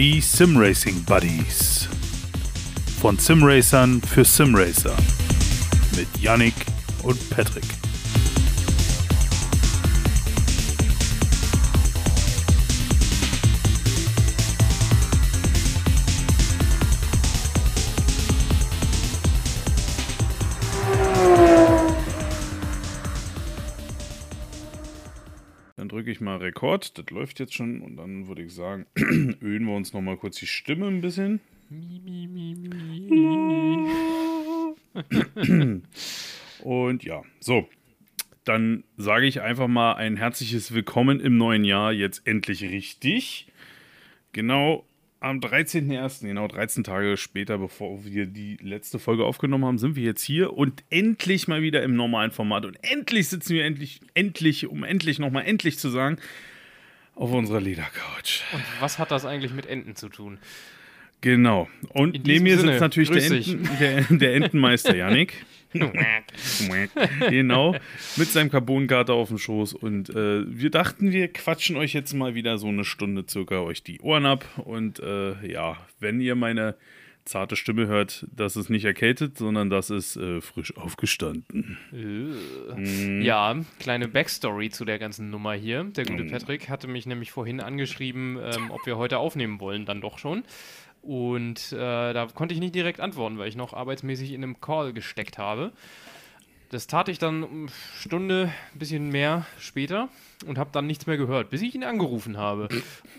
Die Simracing Buddies. Von Simracern für Simracer. Mit Yannick und Patrick. Drücke ich mal Rekord. Das läuft jetzt schon. Und dann würde ich sagen, ölen wir uns noch mal kurz die Stimme ein bisschen. Und ja, so. Dann sage ich einfach mal ein herzliches Willkommen im neuen Jahr. Jetzt endlich richtig. Genau am 13.01., genau 13 Tage später, bevor wir die letzte Folge aufgenommen haben, sind wir jetzt hier und endlich mal wieder im normalen Format. Und endlich sitzen wir endlich, endlich, um endlich nochmal endlich zu sagen, auf unserer Ledercouch. Und was hat das eigentlich mit Enten zu tun? Genau. Und neben mir sitzt natürlich der. Enten, der, der Entenmeister Yannick. Genau, mit seinem Carbonkater auf dem Schoß. Und äh, wir dachten, wir quatschen euch jetzt mal wieder so eine Stunde circa euch die Ohren ab. Und äh, ja, wenn ihr meine zarte Stimme hört, das ist nicht erkältet, sondern das ist äh, frisch aufgestanden. Mhm. Ja, kleine Backstory zu der ganzen Nummer hier. Der gute Mhm. Patrick hatte mich nämlich vorhin angeschrieben, ähm, ob wir heute aufnehmen wollen, dann doch schon. Und äh, da konnte ich nicht direkt antworten, weil ich noch arbeitsmäßig in einem Call gesteckt habe. Das tat ich dann eine Stunde, ein bisschen mehr später und habe dann nichts mehr gehört, bis ich ihn angerufen habe.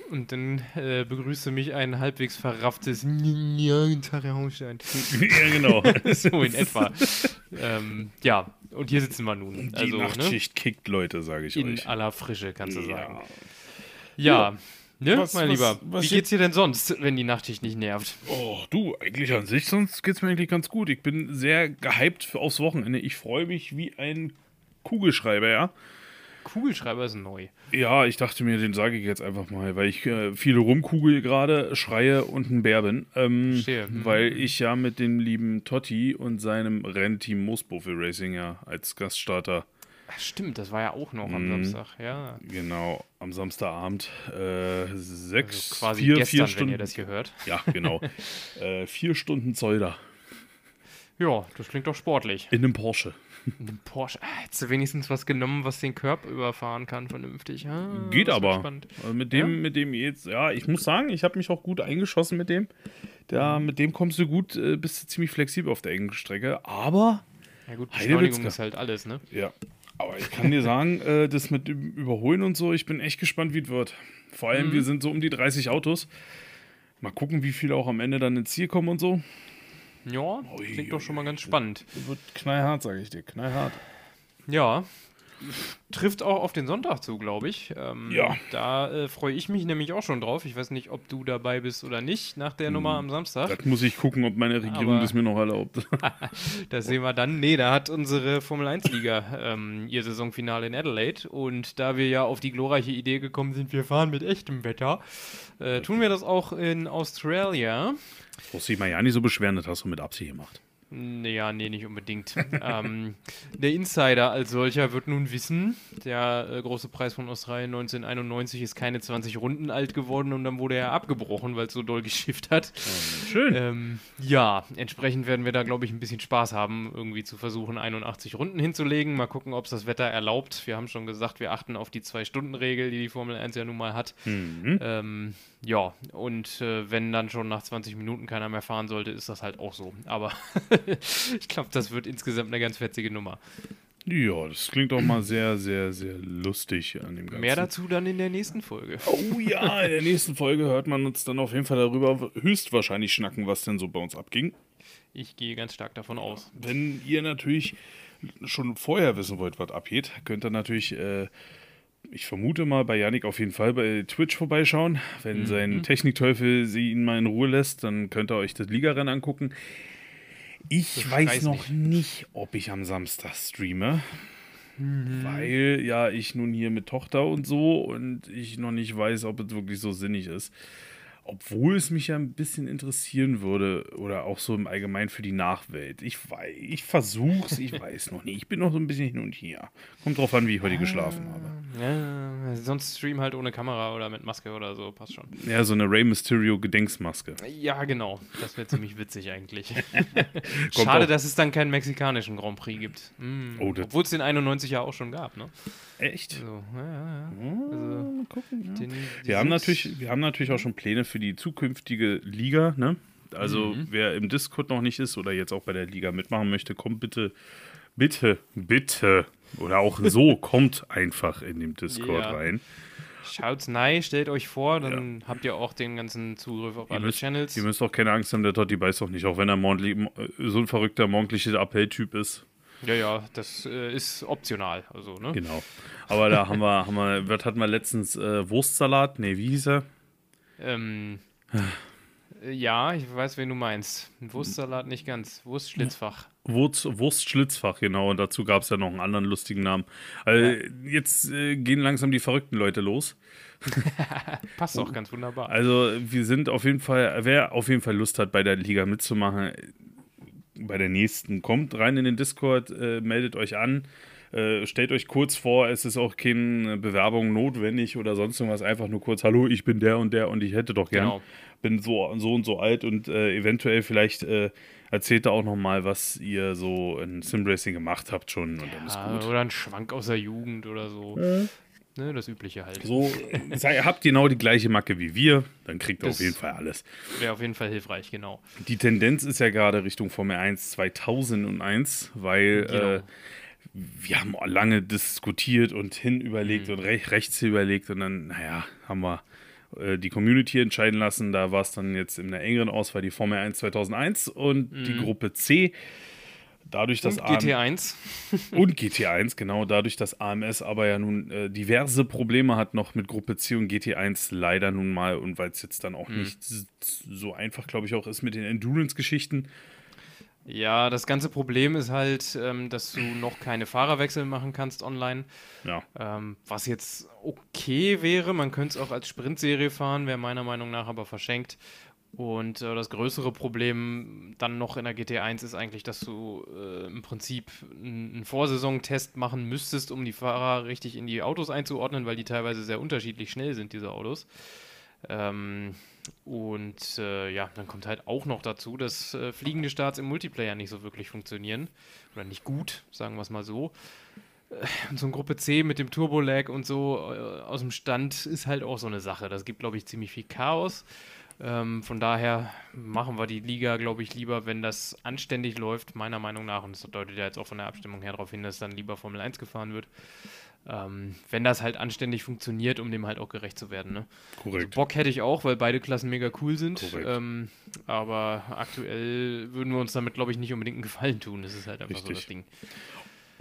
Und dann äh, begrüßte mich ein halbwegs verrafftes Ja, ja, genau. so in etwa. ähm, ja, und hier sitzen wir nun. Die Also, ne, Nachtschicht kickt Leute, sage ich in euch. aller Frische, kannst du sagen. Ja. Ja, ne, Was- mein was- Lieber. was Wie geht's dir denn sonst, wenn die Nachtschicht nicht nervt? Oh, du, eigentlich an sich, sonst geht's mir eigentlich ganz gut. Ich bin sehr gehypt für- aufs Wochenende. Ich freue mich wie ein Kugelschreiber, ja. Kugelschreiber ist neu. Ja, ich dachte mir, den sage ich jetzt einfach mal, weil ich äh, viele rumkugel gerade, schreie und ein Bär bin. Ähm, Verstehe. Mhm. weil ich ja mit dem lieben Totti und seinem Rennteam Moosbuffel Racing ja als Gaststarter, stimmt, das war ja auch noch am Mhm. Samstag, ja. genau, am Samstagabend äh, sechs, Also quasi vier, gestern, vier wenn Stunden. ihr das hier hört. ja, genau. äh, vier Stunden Zolder Ja, das klingt doch sportlich. in einem Porsche. Ein Porsche. Ah, hättest du wenigstens was genommen, was den Körper überfahren kann, vernünftig. Ah, Geht aber. Also mit dem, Ja? mit dem jetzt, ja, ich muss sagen, ich habe mich auch gut eingeschossen mit dem. Da, mit dem kommst du gut, äh, bist du ziemlich flexibel auf der engen Strecke. Aber, Ja gut. Beschleunigung ist halt alles, ne? ja, aber ich kann dir sagen, äh, das mit dem Überholen und so, ich bin echt gespannt, wie es wird. Vor allem, Mhm. wir sind so um die 30 Autos. Mal gucken, wie viele auch am Ende dann ins Ziel kommen und so. Ja, Ui, klingt doch schon mal ganz spannend. Das wird knallhart, sage ich dir, knallhart. Ja. Trifft auch auf den Sonntag zu, glaube ich. Ähm, Ja. Da äh, freue ich mich nämlich auch schon drauf. Ich weiß nicht, ob du dabei bist oder nicht nach der Nummer am Samstag. Das muss ich gucken, ob meine Regierung Aber- das mir noch erlaubt. Das sehen wir dann. Nee, da hat unsere Formel 1-Liga ähm, ihr Saisonfinale in Adelaide. Und da wir ja auf die glorreiche Idee gekommen sind, wir fahren mit echtem Wetter, äh, tun wir das auch in Australia. Brauchst dich mal ja nicht so beschweren, das hast du mit Absicht gemacht. Naja, nee, nicht unbedingt. ähm, der Insider als solcher wird nun wissen, der äh, große Preis von Australien 1991 ist keine 20 Runden alt geworden und dann wurde er abgebrochen, weil es so doll geschifft hat. Schön. Ähm, ja, entsprechend werden wir da, glaube ich, ein bisschen Spaß haben, irgendwie zu versuchen, 81 Runden hinzulegen. Mal gucken, ob es das Wetter erlaubt. Wir haben schon gesagt, wir achten auf die Zwei-Stunden-Regel, die die Formel 1 ja nun mal hat. Mhm. Ähm, ja, und äh, wenn dann schon nach 20 Minuten keiner mehr fahren sollte, ist das halt auch so. Aber ich glaube, das wird insgesamt eine ganz fetzige Nummer. Ja, das klingt doch mal sehr, sehr, sehr lustig an dem Ganzen. Mehr dazu dann in der nächsten Folge. Oh ja, in der nächsten Folge hört man uns dann auf jeden Fall darüber höchstwahrscheinlich schnacken, was denn so bei uns abging. Ich gehe ganz stark davon aus. Wenn ihr natürlich schon vorher wissen wollt, was abgeht, könnt ihr natürlich, äh, ich vermute mal, bei Yannick auf jeden Fall bei Twitch vorbeischauen. Wenn sein Technikteufel sie ihn mal in Ruhe lässt, dann könnt ihr euch das Ligarennen angucken. Ich Das weiß weiß noch nicht, ob ich am Samstag streame. Weil ja ich nun hier mit Tochter und so und ich noch nicht weiß, ob es wirklich so sinnig ist. Obwohl es mich ja ein bisschen interessieren würde oder auch so im Allgemeinen für die Nachwelt. Ich weiß, ich versuch's, ich weiß noch nicht. Ich bin noch so ein bisschen hin und her. Kommt drauf an, wie ich heute geschlafen habe. Ja, sonst stream halt ohne Kamera oder mit Maske oder so, passt schon. Ja, so eine Rey Mysterio Gedenksmaske. Ja, genau. Das wäre ziemlich witzig eigentlich. Schade, dass es dann keinen mexikanischen Grand Prix gibt. Mm. Oh, Obwohl es den 91 ja auch schon gab, ne? Echt? So, ja, ja, ja. Oh, Also, mal gucken, ja. Den, Wir haben, natürlich, wir haben natürlich auch schon Pläne für die zukünftige Liga, ne? Also, Mhm. wer im Discord noch nicht ist oder jetzt auch bei der Liga mitmachen möchte, kommt bitte, bitte, bitte. Oder auch so, kommt einfach in den Discord Ja. rein. Schaut's nein, stellt euch vor, dann habt ihr auch den ganzen Zugriff auf alle müsst- Channels. Ihr müsst auch keine Angst haben, der Totti beißt auch nicht, auch wenn er morgendlich, so ein verrückter morgendlicher Appelltyp ist. Ja, ja, das äh, ist optional. Also, ne? Genau. Aber da haben wir, haben wir, was hatten wir letztens? Äh, Wurstsalat? Nee, wie hieß er? Ähm, äh, ja, ich weiß, wen du meinst. Ein Wurstsalat nicht ganz. Wurstschlitzfach. Wurst, Wurstschlitzfach, genau. Und dazu gab es ja noch einen anderen lustigen Namen. Also, Jetzt äh, gehen langsam die verrückten Leute los. Passt auch ganz wunderbar. Also wir sind auf jeden Fall, wer auf jeden Fall Lust hat, bei der Liga mitzumachen, bei der nächsten, kommt rein in den Discord, äh, meldet euch an. Äh, stellt euch kurz vor, es ist auch keine Bewerbung notwendig oder sonst irgendwas. Einfach nur kurz, hallo, ich bin der und der und ich hätte doch gern. Genau. Bin so, so und so alt und äh, eventuell vielleicht äh, erzählt ihr auch noch mal, was ihr so in Simracing gemacht habt schon und dann ist gut. oder ein Schwank aus der Jugend oder so. Ne, das Übliche halt. So, sei, habt genau die gleiche Macke wie wir, dann kriegt ihr Das- auf jeden Fall alles. Wäre auf jeden Fall hilfreich, genau. Die Tendenz ist ja gerade Richtung Formel 1 2001, weil Genau. äh, wir haben lange diskutiert und hin überlegt Mhm. und rech rechts überlegt und dann, naja, haben wir äh, die Community entscheiden lassen. Da war es dann jetzt in der engeren Auswahl die Formel 1 2001 und die Gruppe C. Dadurch, dass Und AM GT1. und GT1, genau, dadurch, dass AMS aber ja nun äh, diverse Probleme hat noch mit Gruppe C und GT1 leider nun mal und weil es jetzt dann auch nicht s- so einfach, glaube ich, auch ist mit den Endurance-Geschichten. Ja, das ganze Problem ist halt, ähm, dass du noch keine Fahrerwechsel machen kannst online. Ja, Ähm, was jetzt okay wäre, man könnte es auch als Sprintserie fahren, wäre meiner Meinung nach aber verschenkt. Und äh, das größere Problem dann noch in der GT1 ist eigentlich, dass du äh, im Prinzip einen Vorsaison-Test machen müsstest, um die Fahrer richtig in die Autos einzuordnen, weil die teilweise sehr unterschiedlich schnell sind, diese Autos. Ähm, und äh, ja, dann kommt halt auch noch dazu, dass äh, fliegende Starts im Multiplayer nicht so wirklich funktionieren. Oder nicht gut, sagen wir es mal so. Und so ein Gruppe C mit dem Turbo-Lag und so äh, aus dem Stand ist halt auch so eine Sache. Das gibt, glaube ich, ziemlich viel Chaos. Ähm, von daher machen wir die Liga, glaube ich, lieber, wenn das anständig läuft, meiner Meinung nach. Und das deutet ja jetzt auch von der Abstimmung her darauf hin, dass dann lieber Formel 1 gefahren wird. Ähm, wenn das halt anständig funktioniert, um dem halt auch gerecht zu werden. Ne? Also korrekt. Bock hätte ich auch, weil beide Klassen mega cool sind. Ähm, aber aktuell würden wir uns damit, glaube ich, nicht unbedingt einen Gefallen tun. Das ist halt einfach so Richtig. das Ding.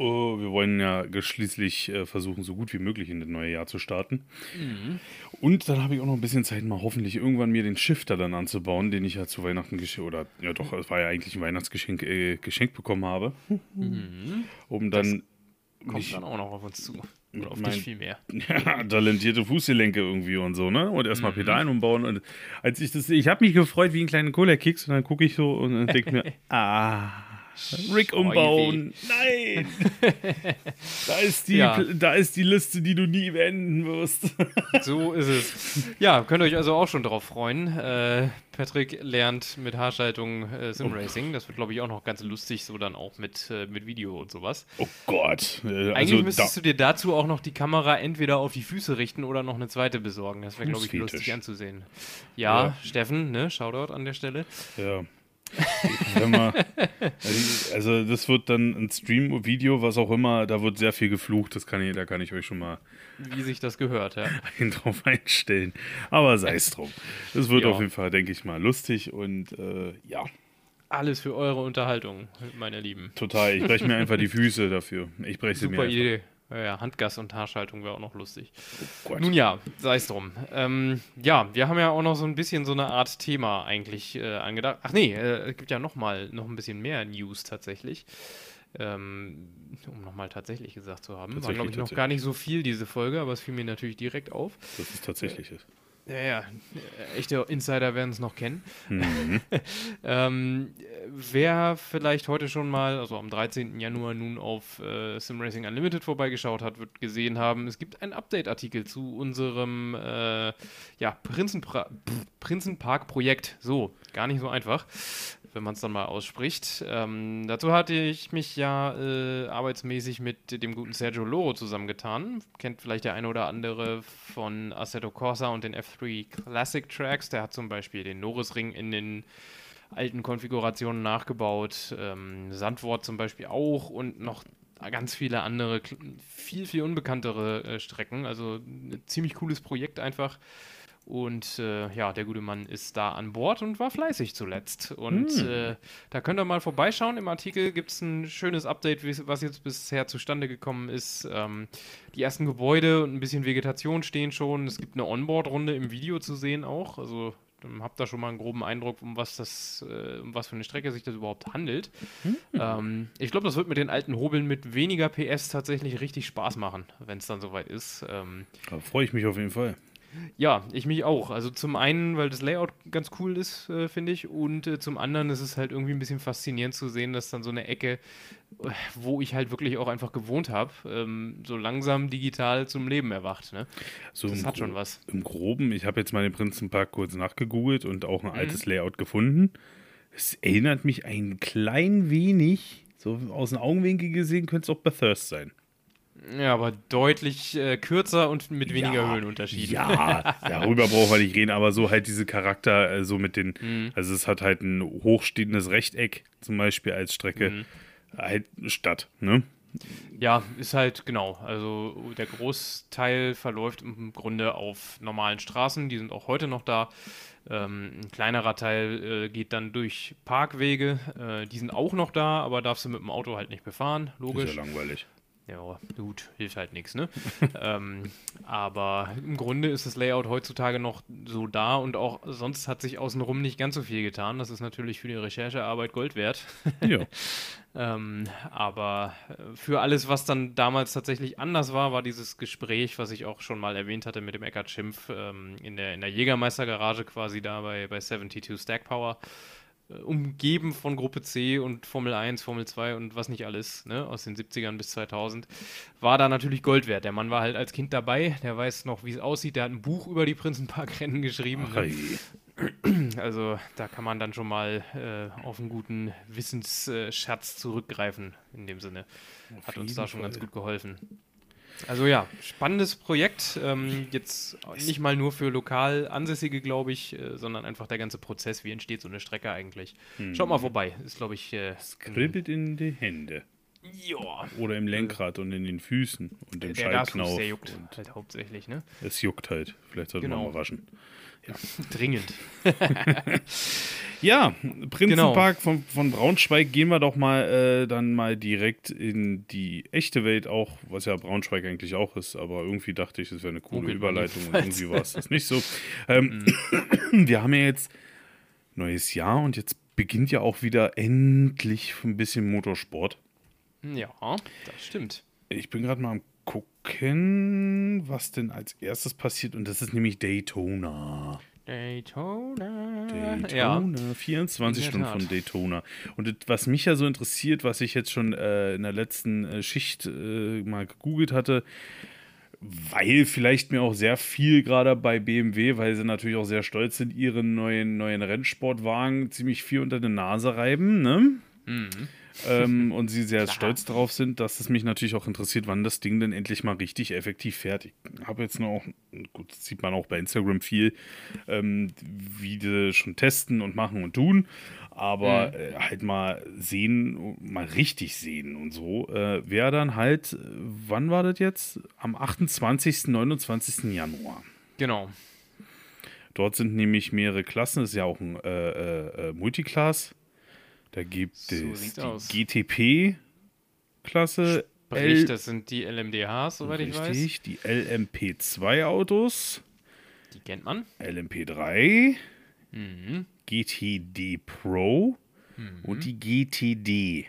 Oh, wir wollen ja schließlich äh, versuchen, so gut wie möglich in das neue Jahr zu starten. Mhm. Und dann habe ich auch noch ein bisschen Zeit, mal hoffentlich irgendwann mir den Shifter dann anzubauen, den ich ja zu Weihnachten geschenkt, oder ja doch, es war ja eigentlich ein Weihnachtsgeschenk äh, geschenkt bekommen habe. Um dann Kommt mich- dann auch noch auf uns zu. Oder auf mein- dich viel mehr. ja, talentierte Fußgelenke irgendwie und so, ne? Und Mhm. erstmal Pedalen umbauen. Und als ich das, ich habe mich gefreut wie ein kleiner Cola-Keks und dann gucke ich so und dann denke mir, ah, Rick umbauen. Nein! da, ist die, Ja. da ist die Liste, die du nie beenden wirst. So ist es. Ja, könnt ihr euch also auch schon drauf freuen. Äh, Patrick lernt mit Haarschaltung äh, Simracing. Das wird, glaube ich, auch noch ganz lustig, so dann auch mit, äh, mit Video und sowas. Oh Gott. Äh, Eigentlich also müsstest du dir dazu auch noch die Kamera entweder auf die Füße richten oder noch eine zweite besorgen. Das wäre, glaube ich, Fußfetisch. lustig anzusehen. Ja, Ja. Steffen, ne? Shoutout an der Stelle. ja. Man, also das wird dann ein Stream-Video, was auch immer, da wird sehr viel geflucht, das kann ich, da kann ich euch schon mal Wie sich das gehört, ja. drauf einstellen. Aber sei es drum. Es wird Ja. auf jeden Fall, denke ich mal, lustig und äh, ja, Alles für eure Unterhaltung, meine Lieben. total. Ich breche mir einfach die Füße dafür. Ich breche sie mir Super. Idee. Ja, Handgas und Haarschaltung wäre auch noch lustig. Gott. Nun ja, sei es drum. Ähm, ja, wir haben ja auch noch so ein bisschen so eine Art Thema eigentlich äh, angedacht. Ach nee, äh, es gibt ja noch mal noch ein bisschen mehr News tatsächlich. Ähm, um nochmal tatsächlich gesagt zu haben. War, glaube ich, noch gar nicht so viel, diese Folge, aber es fiel mir natürlich direkt auf. Dass es tatsächlich ist. Ja, ja, echte Insider werden es noch kennen. Mhm. ähm, wer vielleicht heute schon mal, also am 13. Januar nun auf äh, Sim Racing Unlimited vorbeigeschaut hat, wird gesehen haben, es gibt einen Update-Artikel zu unserem äh, ja, Prinzenpark-Projekt. So, gar nicht so einfach wenn man es dann mal ausspricht. Ähm, dazu hatte ich mich ja äh, arbeitsmäßig mit dem guten Sergio Loro zusammengetan. Kennt vielleicht der eine oder andere von Assetto Corsa und den F3 Classic Tracks. Der hat zum Beispiel den Norrisring in den alten Konfigurationen nachgebaut. Ähm, Sandwort zum Beispiel auch und noch ganz viele andere, viel, viel unbekanntere äh, Strecken. Also ein ziemlich cooles Projekt einfach. Und äh, ja, der gute Mann ist da an Bord und war fleißig zuletzt. Und hm. äh, da könnt ihr mal vorbeischauen. Im Artikel gibt es ein schönes Update, was jetzt bisher zustande gekommen ist. Ähm, die ersten Gebäude und ein bisschen Vegetation stehen schon. Es gibt eine Onboard-Runde im Video zu sehen auch. Also habt da schon mal einen groben Eindruck, um was das, äh, um was für eine Strecke sich das überhaupt handelt. Hm. Ähm, ich glaube, das wird mit den alten Hobeln mit weniger PS tatsächlich richtig Spaß machen, wenn es dann soweit ist. Ähm, da freue ich mich auf jeden Fall. Ja, ich mich auch. Also zum einen, weil das Layout ganz cool ist, äh, finde ich, und äh, zum anderen ist es halt irgendwie ein bisschen faszinierend zu sehen, dass dann so eine Ecke, äh, wo ich halt wirklich auch einfach gewohnt habe, ähm, so langsam digital zum Leben erwacht. Ne? So das hat schon was. Im Groben, ich habe jetzt mal den Prinzenpark kurz nachgegoogelt und auch ein mhm. altes Layout gefunden. Es erinnert mich ein klein wenig, so aus dem Augenwinkel gesehen, könnte es auch Bathurst sein. Ja, aber deutlich äh, kürzer und mit weniger ja, Höhenunterschieden. Ja, darüber brauchen wir nicht reden, aber so halt diese Charakter, äh, so mit den, mhm. also es hat halt ein hochstehendes Rechteck zum Beispiel als Strecke, mhm. halt Stadt, ne? Ja, ist halt genau. Also der Großteil verläuft im Grunde auf normalen Straßen, die sind auch heute noch da. Ähm, ein kleinerer Teil äh, geht dann durch Parkwege, äh, die sind auch noch da, aber darfst du mit dem Auto halt nicht befahren, logisch. Ist ja langweilig. Ja, gut, hilft halt nichts, ne? ähm, aber im Grunde ist das Layout heutzutage noch so da und auch sonst hat sich außenrum nicht ganz so viel getan. Das ist natürlich für die Recherchearbeit Gold wert. ja. ähm, aber äh, für alles, was dann damals tatsächlich anders war, war dieses Gespräch, was ich auch schon mal erwähnt hatte mit dem Eckart Schimpf ähm, in der, in der Jägermeistergarage quasi da bei, bei 72 Stack Power. Umgeben von Gruppe C und Formel 1, Formel 2 und was nicht alles, ne, aus den 70ern bis 2000, war da natürlich Gold wert. Der Mann war halt als Kind dabei, der weiß noch, wie es aussieht, der hat ein Buch über die Prinzenparkrennen geschrieben. Ach, also da kann man dann schon mal äh, auf einen guten Wissensschatz zurückgreifen, in dem Sinne. Hat uns da schon Fall. ganz gut geholfen. Also ja, spannendes Projekt. Ähm, jetzt nicht mal nur für lokal Ansässige, glaube ich, äh, sondern einfach der ganze Prozess. Wie entsteht so eine Strecke eigentlich? Hm. Schaut mal vorbei. Ist, glaube ich. Äh, es kribbelt in die Hände. Ja. Oder im Lenkrad und in den Füßen und im Schaltknauf. Der juckt halt hauptsächlich, ne? Es juckt halt. Vielleicht sollte genau. man mal waschen. Ja. Dringend. ja, Prinzenpark genau. von, von Braunschweig gehen wir doch mal äh, dann mal direkt in die echte Welt auch, was ja Braunschweig eigentlich auch ist, aber irgendwie dachte ich, es wäre eine coole okay, Überleitung und irgendwie war es das nicht so. Ähm, mhm. wir haben ja jetzt neues Jahr und jetzt beginnt ja auch wieder endlich ein bisschen Motorsport. Ja, das stimmt. Ich bin gerade mal am gucken, was denn als erstes passiert. Und das ist nämlich Daytona. Daytona. Daytona. Ja. 24 Stunden von Daytona. Und was mich ja so interessiert, was ich jetzt schon äh, in der letzten äh, Schicht äh, mal gegoogelt hatte, weil vielleicht mir auch sehr viel gerade bei BMW, weil sie natürlich auch sehr stolz sind, ihren neuen, neuen Rennsportwagen ziemlich viel unter der Nase reiben, ne? Mhm ähm, und sie sehr stolz darauf sind, dass es mich natürlich auch interessiert, wann das Ding denn endlich mal richtig effektiv fährt. Ich habe jetzt auch, gut, das sieht man auch bei Instagram viel, ähm, wie die schon testen und machen und tun, aber mhm. äh, halt mal sehen, mal richtig sehen und so, äh, wäre dann halt, wann war das jetzt? Am 28., 29. Januar. Genau. Dort sind nämlich mehrere Klassen, das ist ja auch ein äh, äh, äh Multiclass. Da gibt so es die GTP-Klasse. Sprich, das sind die LMDHs, soweit richtig, ich weiß. Richtig, die LMP2-Autos. Die kennt man. LMP3. Mhm. GTD Pro mhm. und die GTD.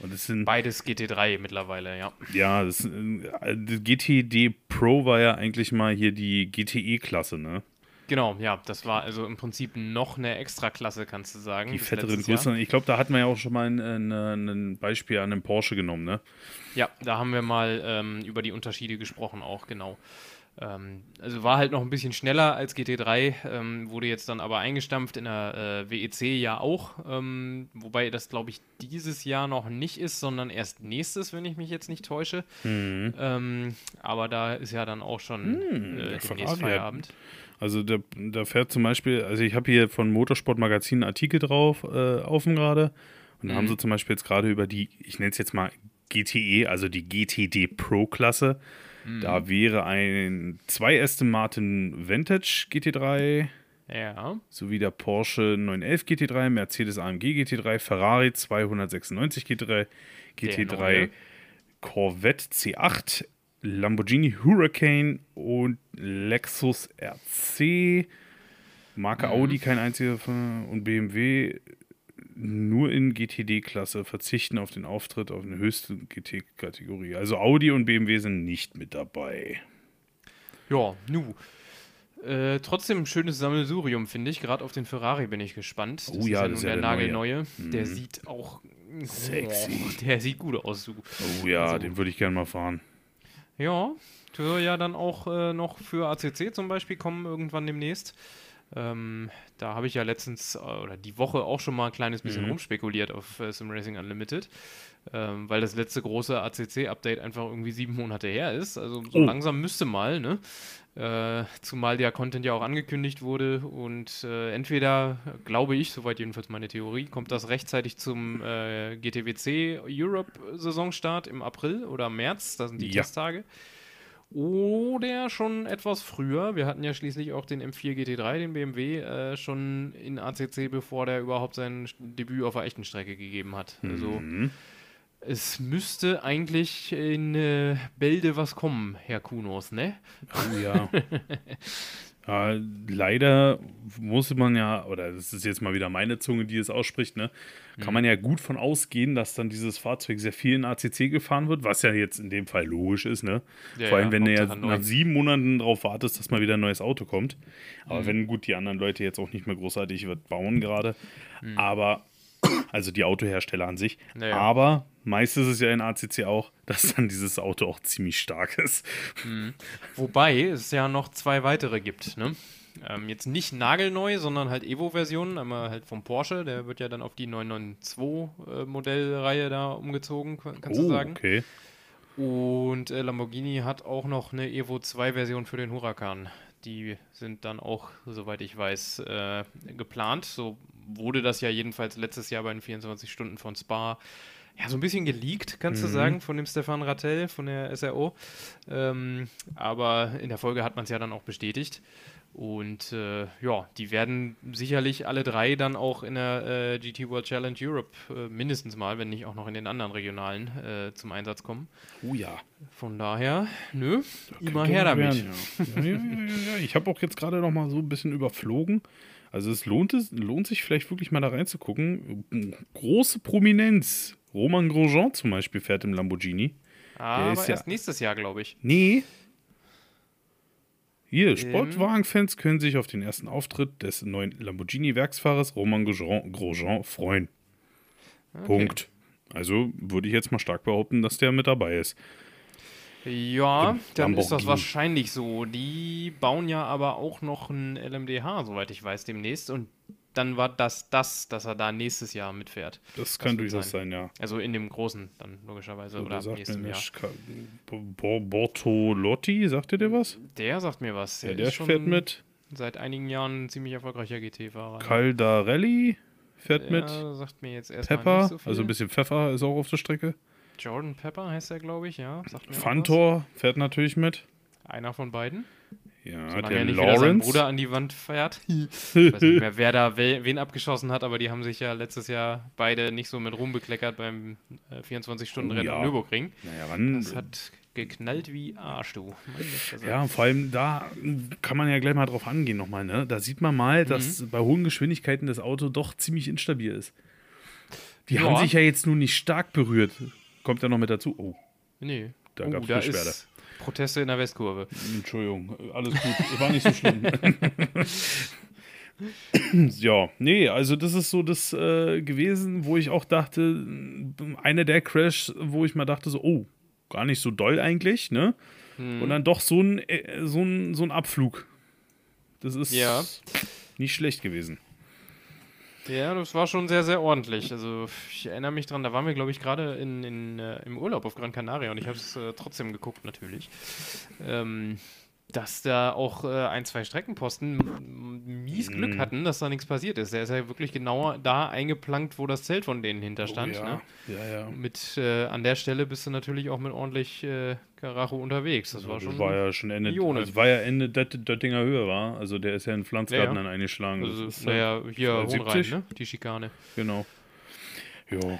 Und das sind beides GT3 mittlerweile, ja. Ja, das, äh, GTD Pro war ja eigentlich mal hier die GTE-Klasse, ne? Genau, ja, das war also im Prinzip noch eine Extraklasse, kannst du sagen. Die fetteren, größeren. Ich glaube, da hatten wir ja auch schon mal ein, ein, ein Beispiel an einem Porsche genommen, ne? Ja, da haben wir mal ähm, über die Unterschiede gesprochen, auch genau. Ähm, also war halt noch ein bisschen schneller als GT3, ähm, wurde jetzt dann aber eingestampft in der äh, WEC ja auch, ähm, wobei das glaube ich dieses Jahr noch nicht ist, sondern erst nächstes, wenn ich mich jetzt nicht täusche. Ähm, aber da ist ja dann auch schon Hm, äh, demnächst Feierabend. Also da, da fährt zum Beispiel, also ich habe hier von Motorsport Magazin einen Artikel drauf, äh, offen gerade. Und da haben sie zum Beispiel jetzt gerade über die, ich nenne es jetzt mal GTE, also die GTD Pro-Klasse. Da wäre ein zwei Aston Martin Vantage GT3 Ja, sowie der Porsche 911 GT3, Mercedes AMG GT3, Ferrari 296 GT3, GT3, neue. Corvette C8, Lamborghini Hurricane und Lexus RC. Marke Audi kein einziger und BMW nur in GTD-Klasse verzichten auf den Auftritt auf eine höchste GT-Kategorie. Also Audi und BMW sind nicht mit dabei. ja, nu. Äh, trotzdem ein schönes Sammelsurium, finde ich. Gerade auf den Ferrari bin ich gespannt. Oh ja, nun das ist ja der, der neue. nagelneue. Der sieht auch. Sexy. Oh, der sieht gut aus, du. Oh ja, Also- den würde ich gerne mal fahren. Ja, der soll ja dann auch äh, noch für ACC zum Beispiel kommen, irgendwann demnächst. Ähm, da habe ich ja letztens äh, oder die Woche auch schon mal ein kleines bisschen Mhm. rumspekuliert auf äh, Sim Racing Unlimited, ähm, weil das letzte große ACC-Update einfach irgendwie sieben Monate her ist. Also so Oh. langsam müsste mal, ne? Äh, zumal der Content ja auch angekündigt wurde und äh, entweder, glaube ich, soweit jedenfalls meine Theorie, kommt das rechtzeitig zum äh, GTWC Europe Saisonstart im April oder März, das sind die Ja. Testtage. Oder schon etwas früher. Wir hatten ja schließlich auch den M4 GT3, den BMW, äh, schon in ACC, bevor der überhaupt sein Debüt auf der echten Strecke gegeben hat. Also Mhm. es müsste eigentlich in äh, Bälde was kommen, Herr Kunos, ne? Oh ja. ja. Leider muss man ja, oder das ist jetzt mal wieder meine Zunge, die es ausspricht, ne? Kann man ja gut von ausgehen, dass dann dieses Fahrzeug sehr viel in ACC gefahren wird, was ja jetzt in dem Fall logisch ist, ne? Ja, Vor allem, ja, wenn du ja nach sieben Monaten darauf wartest, dass mal wieder ein neues Auto kommt. Mhm. Aber wenn gut die anderen Leute jetzt auch nicht mehr großartig was bauen gerade. Mhm. Aber, also die Autohersteller an sich. Ja, ja. Aber meist ist es ja in ACC auch, dass dann dieses Auto auch ziemlich stark ist. Wobei es ja noch zwei weitere gibt, ne? Ähm, jetzt nicht nagelneu, sondern halt Evo-Versionen. Einmal halt vom Porsche, der wird ja dann auf die 992-Modellreihe da umgezogen, kann- kannst du sagen. Oh, okay. Und äh, Lamborghini hat auch noch eine Evo 2-Version für den Huracan. Die sind dann auch, soweit ich weiß, äh, geplant. So wurde das ja jedenfalls letztes Jahr bei den 24 Stunden von Spa ja, so ein bisschen geleakt, kannst du sagen, von dem Stefan Rattel von der SRO. Ähm, aber in der Folge hat man es ja dann auch bestätigt. Und äh, ja, die werden sicherlich alle drei dann auch in der äh, GT World Challenge Europe äh, mindestens mal, wenn nicht auch noch in den anderen regionalen äh, zum Einsatz kommen. Oh ja. Von daher, nö, immer Könnte her damit. werden, ja, ja, ja. Ich habe auch jetzt gerade noch mal so ein bisschen überflogen. Also es lohnt, es lohnt sich vielleicht wirklich mal da reinzugucken. Große Prominenz. Roman Grosjean zum Beispiel fährt im Lamborghini. Aber ist ja- erst nächstes Jahr, glaube ich. Nee. Hier, Sportwagenfans können sich auf den ersten Auftritt des neuen Lamborghini-Werksfahrers Roman Grosjean, Grosjean freuen. Punkt. Also würde ich jetzt mal stark behaupten, dass der mit dabei ist. Ja, Im dann ist das wahrscheinlich so. Die bauen ja aber auch noch ein LMDH, soweit ich weiß, demnächst. Und dann war das das, dass er da nächstes Jahr mitfährt. Das kann wird durchaus sein, ja. Also in dem großen dann logischerweise So, oder sagt der Jahr. Bortolotti, sagt ihr dir was? Der sagt mir was. Ja, Der, der ist schon fährt mit. seit einigen Jahren ein ziemlich erfolgreicher GT-Fahrer. Caldarelli fährt mit. Der sagt mir jetzt erstmal Pepper, so also ein bisschen Pfeffer ist auch auf der Strecke. Jordan Pepper heißt er, glaube ich, ja. Sagt Fantor fährt natürlich mit. Einer von beiden. Ja, der er nicht wieder seinen Lawrence. Bruder an die Wand fährt. Ich weiß nicht mehr, wer da we wen abgeschossen hat, aber die haben sich ja letztes Jahr beide nicht so mit Ruhm bekleckert beim äh, 24-Stunden-Rennen Oh, ja. am Nürburgring. Naja, wann? Das hat geknallt wie Arsch, du. Ja, vor allem da kann man ja gleich mal drauf angehen nochmal. Ne? Da sieht man mal, dass Mhm. bei hohen Geschwindigkeiten das Auto doch ziemlich instabil ist. Die Ja. haben sich ja jetzt nun nicht stark berührt. Kommt ja noch mit dazu. Oh, Nee, Da Oh, gab es Beschwerde. ist Proteste in der Westkurve. Entschuldigung, alles gut, war nicht so schlimm. ja, nee, also das ist so das äh, gewesen, wo ich auch dachte, einer der Crashs, wo ich mal dachte, so, oh, gar nicht so doll eigentlich, ne? Hm. Und dann doch so ein, äh, so ein, so ein Abflug. Das ist Ja. nicht schlecht gewesen. Ja, das war schon sehr, sehr ordentlich. Also ich erinnere mich dran, da waren wir, glaube ich, gerade in, in, äh, im Urlaub auf Gran Canaria und ich habe es äh, trotzdem geguckt natürlich. Ähm, dass da auch äh, ein, zwei Streckenposten mies Glück Mhm. hatten, dass da nichts passiert ist. Der ist ja wirklich genau da eingeplankt, wo das Zelt von denen hinterstand. oh, ne? ja. ja, ja. Mit, äh, an der Stelle bist du natürlich auch mit ordentlich äh, Karacho unterwegs. Das war Das schon. war ja schon Ende, Ione. also war ja Ende Döttinger Höhe, war. Also der ist ja in Pflanzgarten Ja, ja. dann eingeschlagen. Das also, ist, naja, hier Hohenrhein, 70? ne? Die Schikane. Genau. Jo. Ja,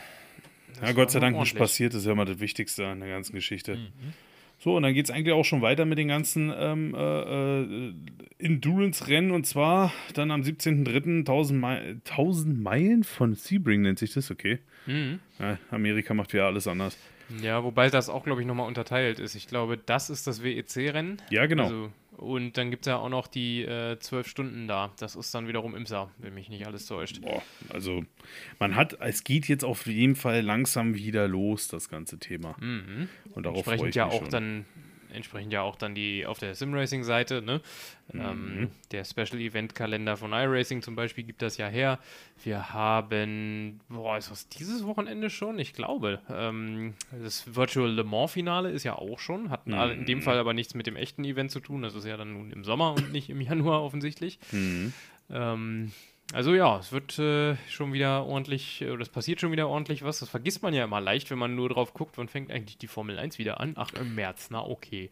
Das Gott sei war Dank nicht passiert, das ist ja immer das Wichtigste an der ganzen Geschichte. Mhm. So, und dann geht es eigentlich auch schon weiter mit den ganzen ähm, äh, äh, Endurance-Rennen und zwar dann am 17.03. 1000, Mei 1000 Meilen von Sebring nennt sich das, okay. Mhm. Ja, Amerika macht wieder alles anders. Ja, wobei das auch, glaube ich, nochmal unterteilt ist. Ich glaube, das ist das WEC-Rennen. Ja, genau. Also, und dann gibt es ja auch noch die äh, zwölf Stunden da. Das ist dann wiederum Imsa, wenn mich nicht alles täuscht. Boah, also man hat, es geht jetzt auf jeden Fall langsam wieder los, das ganze Thema. Mhm. Und darauf freue Entsprechend ich ja mich auch schon. dann entsprechend ja auch dann die auf der Simracing-Seite, ne? Mhm. Ähm, der Special Event Kalender von iRacing zum Beispiel gibt das ja her. Wir haben, boah, ist das dieses Wochenende schon? Ich glaube. Ähm, das Virtual Le Mans Finale ist ja auch schon, hat Mhm. in dem Fall aber nichts mit dem echten Event zu tun. Das ist ja dann nun im Sommer und nicht im Januar offensichtlich. Mhm. Ähm, also ja, es wird äh, schon wieder ordentlich, äh, oder es passiert schon wieder ordentlich was. Das vergisst man ja immer leicht, wenn man nur drauf guckt, wann fängt eigentlich die Formel 1 wieder an? Ach, im März, na okay.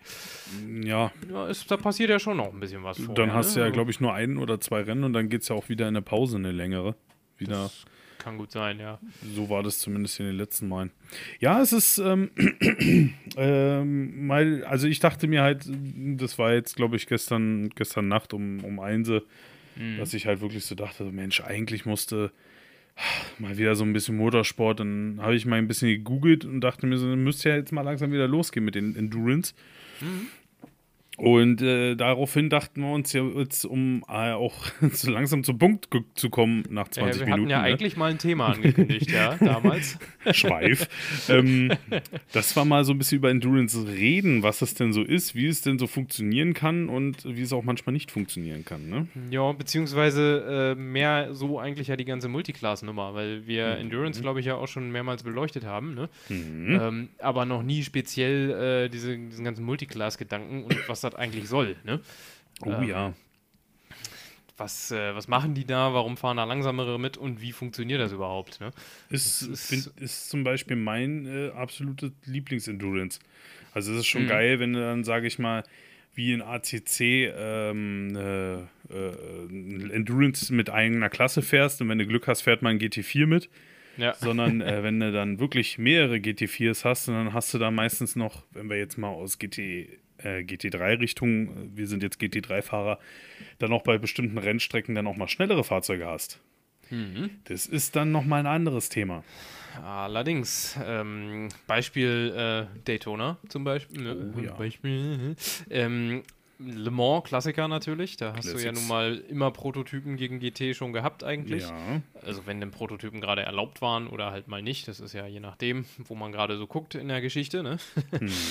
Ja, Ja, es, da passiert ja schon noch ein bisschen was vorher. dann hast du ne? ja, glaube ich, nur ein oder zwei Rennen und dann geht es ja auch wieder in eine Pause, eine längere. Wieder. Das kann gut sein, ja. So war das zumindest in den letzten Malen. Ja, es ist ähm, ähm, mal, also ich dachte mir halt, das war jetzt, glaube ich, gestern, gestern Nacht um, um eins, Mhm. dass ich halt wirklich so dachte, Mensch, eigentlich musste mal wieder so ein bisschen Motorsport. Dann habe ich mal ein bisschen gegoogelt und dachte mir so, müsste ja jetzt mal langsam wieder losgehen mit den Endurance. Mhm. Und äh, daraufhin dachten wir uns ja jetzt, um äh, auch so langsam zum Punkt zu kommen nach 20 ja, wir Minuten. hatten ja ne? eigentlich mal ein Thema angekündigt, ja, damals. Schweif. ähm, das war mal so ein bisschen über Endurance reden, was es denn so ist, wie es denn so funktionieren kann und wie es auch manchmal nicht funktionieren kann. Ne? Ja, beziehungsweise äh, mehr so eigentlich ja die ganze Multiclass-Nummer, weil wir Mhm. Endurance, glaube ich, ja auch schon mehrmals beleuchtet haben, ne? Mhm. Ähm, aber noch nie speziell äh, diese, diesen ganzen Multiclass-Gedanken und was das eigentlich soll, ne? Oh ähm, ja. Was, äh, was machen die da, warum fahren da langsamere mit und wie funktioniert das überhaupt, ne? Ist, ist- find, ist zum Beispiel mein äh, absolutes Lieblings-Endurance. Also es ist schon Mhm. geil, wenn du dann, sage ich mal, wie in ACC ähm, äh, äh, Endurance mit eigener Klasse fährst und wenn du Glück hast, fährt man ein GT4 mit. Ja. sondern äh, wenn du dann wirklich mehrere GT4s hast, dann hast du da meistens noch, wenn wir jetzt mal aus GT, äh, GT3-Richtung, äh, wir sind jetzt GT3-Fahrer, dann auch bei bestimmten Rennstrecken dann auch mal schnellere Fahrzeuge hast. Mhm. Das ist dann nochmal ein anderes Thema. Allerdings, ähm, Beispiel äh, Daytona zum Beispiel. Ne? Oh, ja. Beispiel. Ähm, Le Mans Klassiker natürlich. Da hast du ja Classics. nun mal immer Prototypen gegen GT schon gehabt eigentlich. Ja. Also wenn denn Prototypen gerade erlaubt waren oder halt mal nicht. Das ist ja je nachdem, wo man gerade so guckt in der Geschichte. Ne?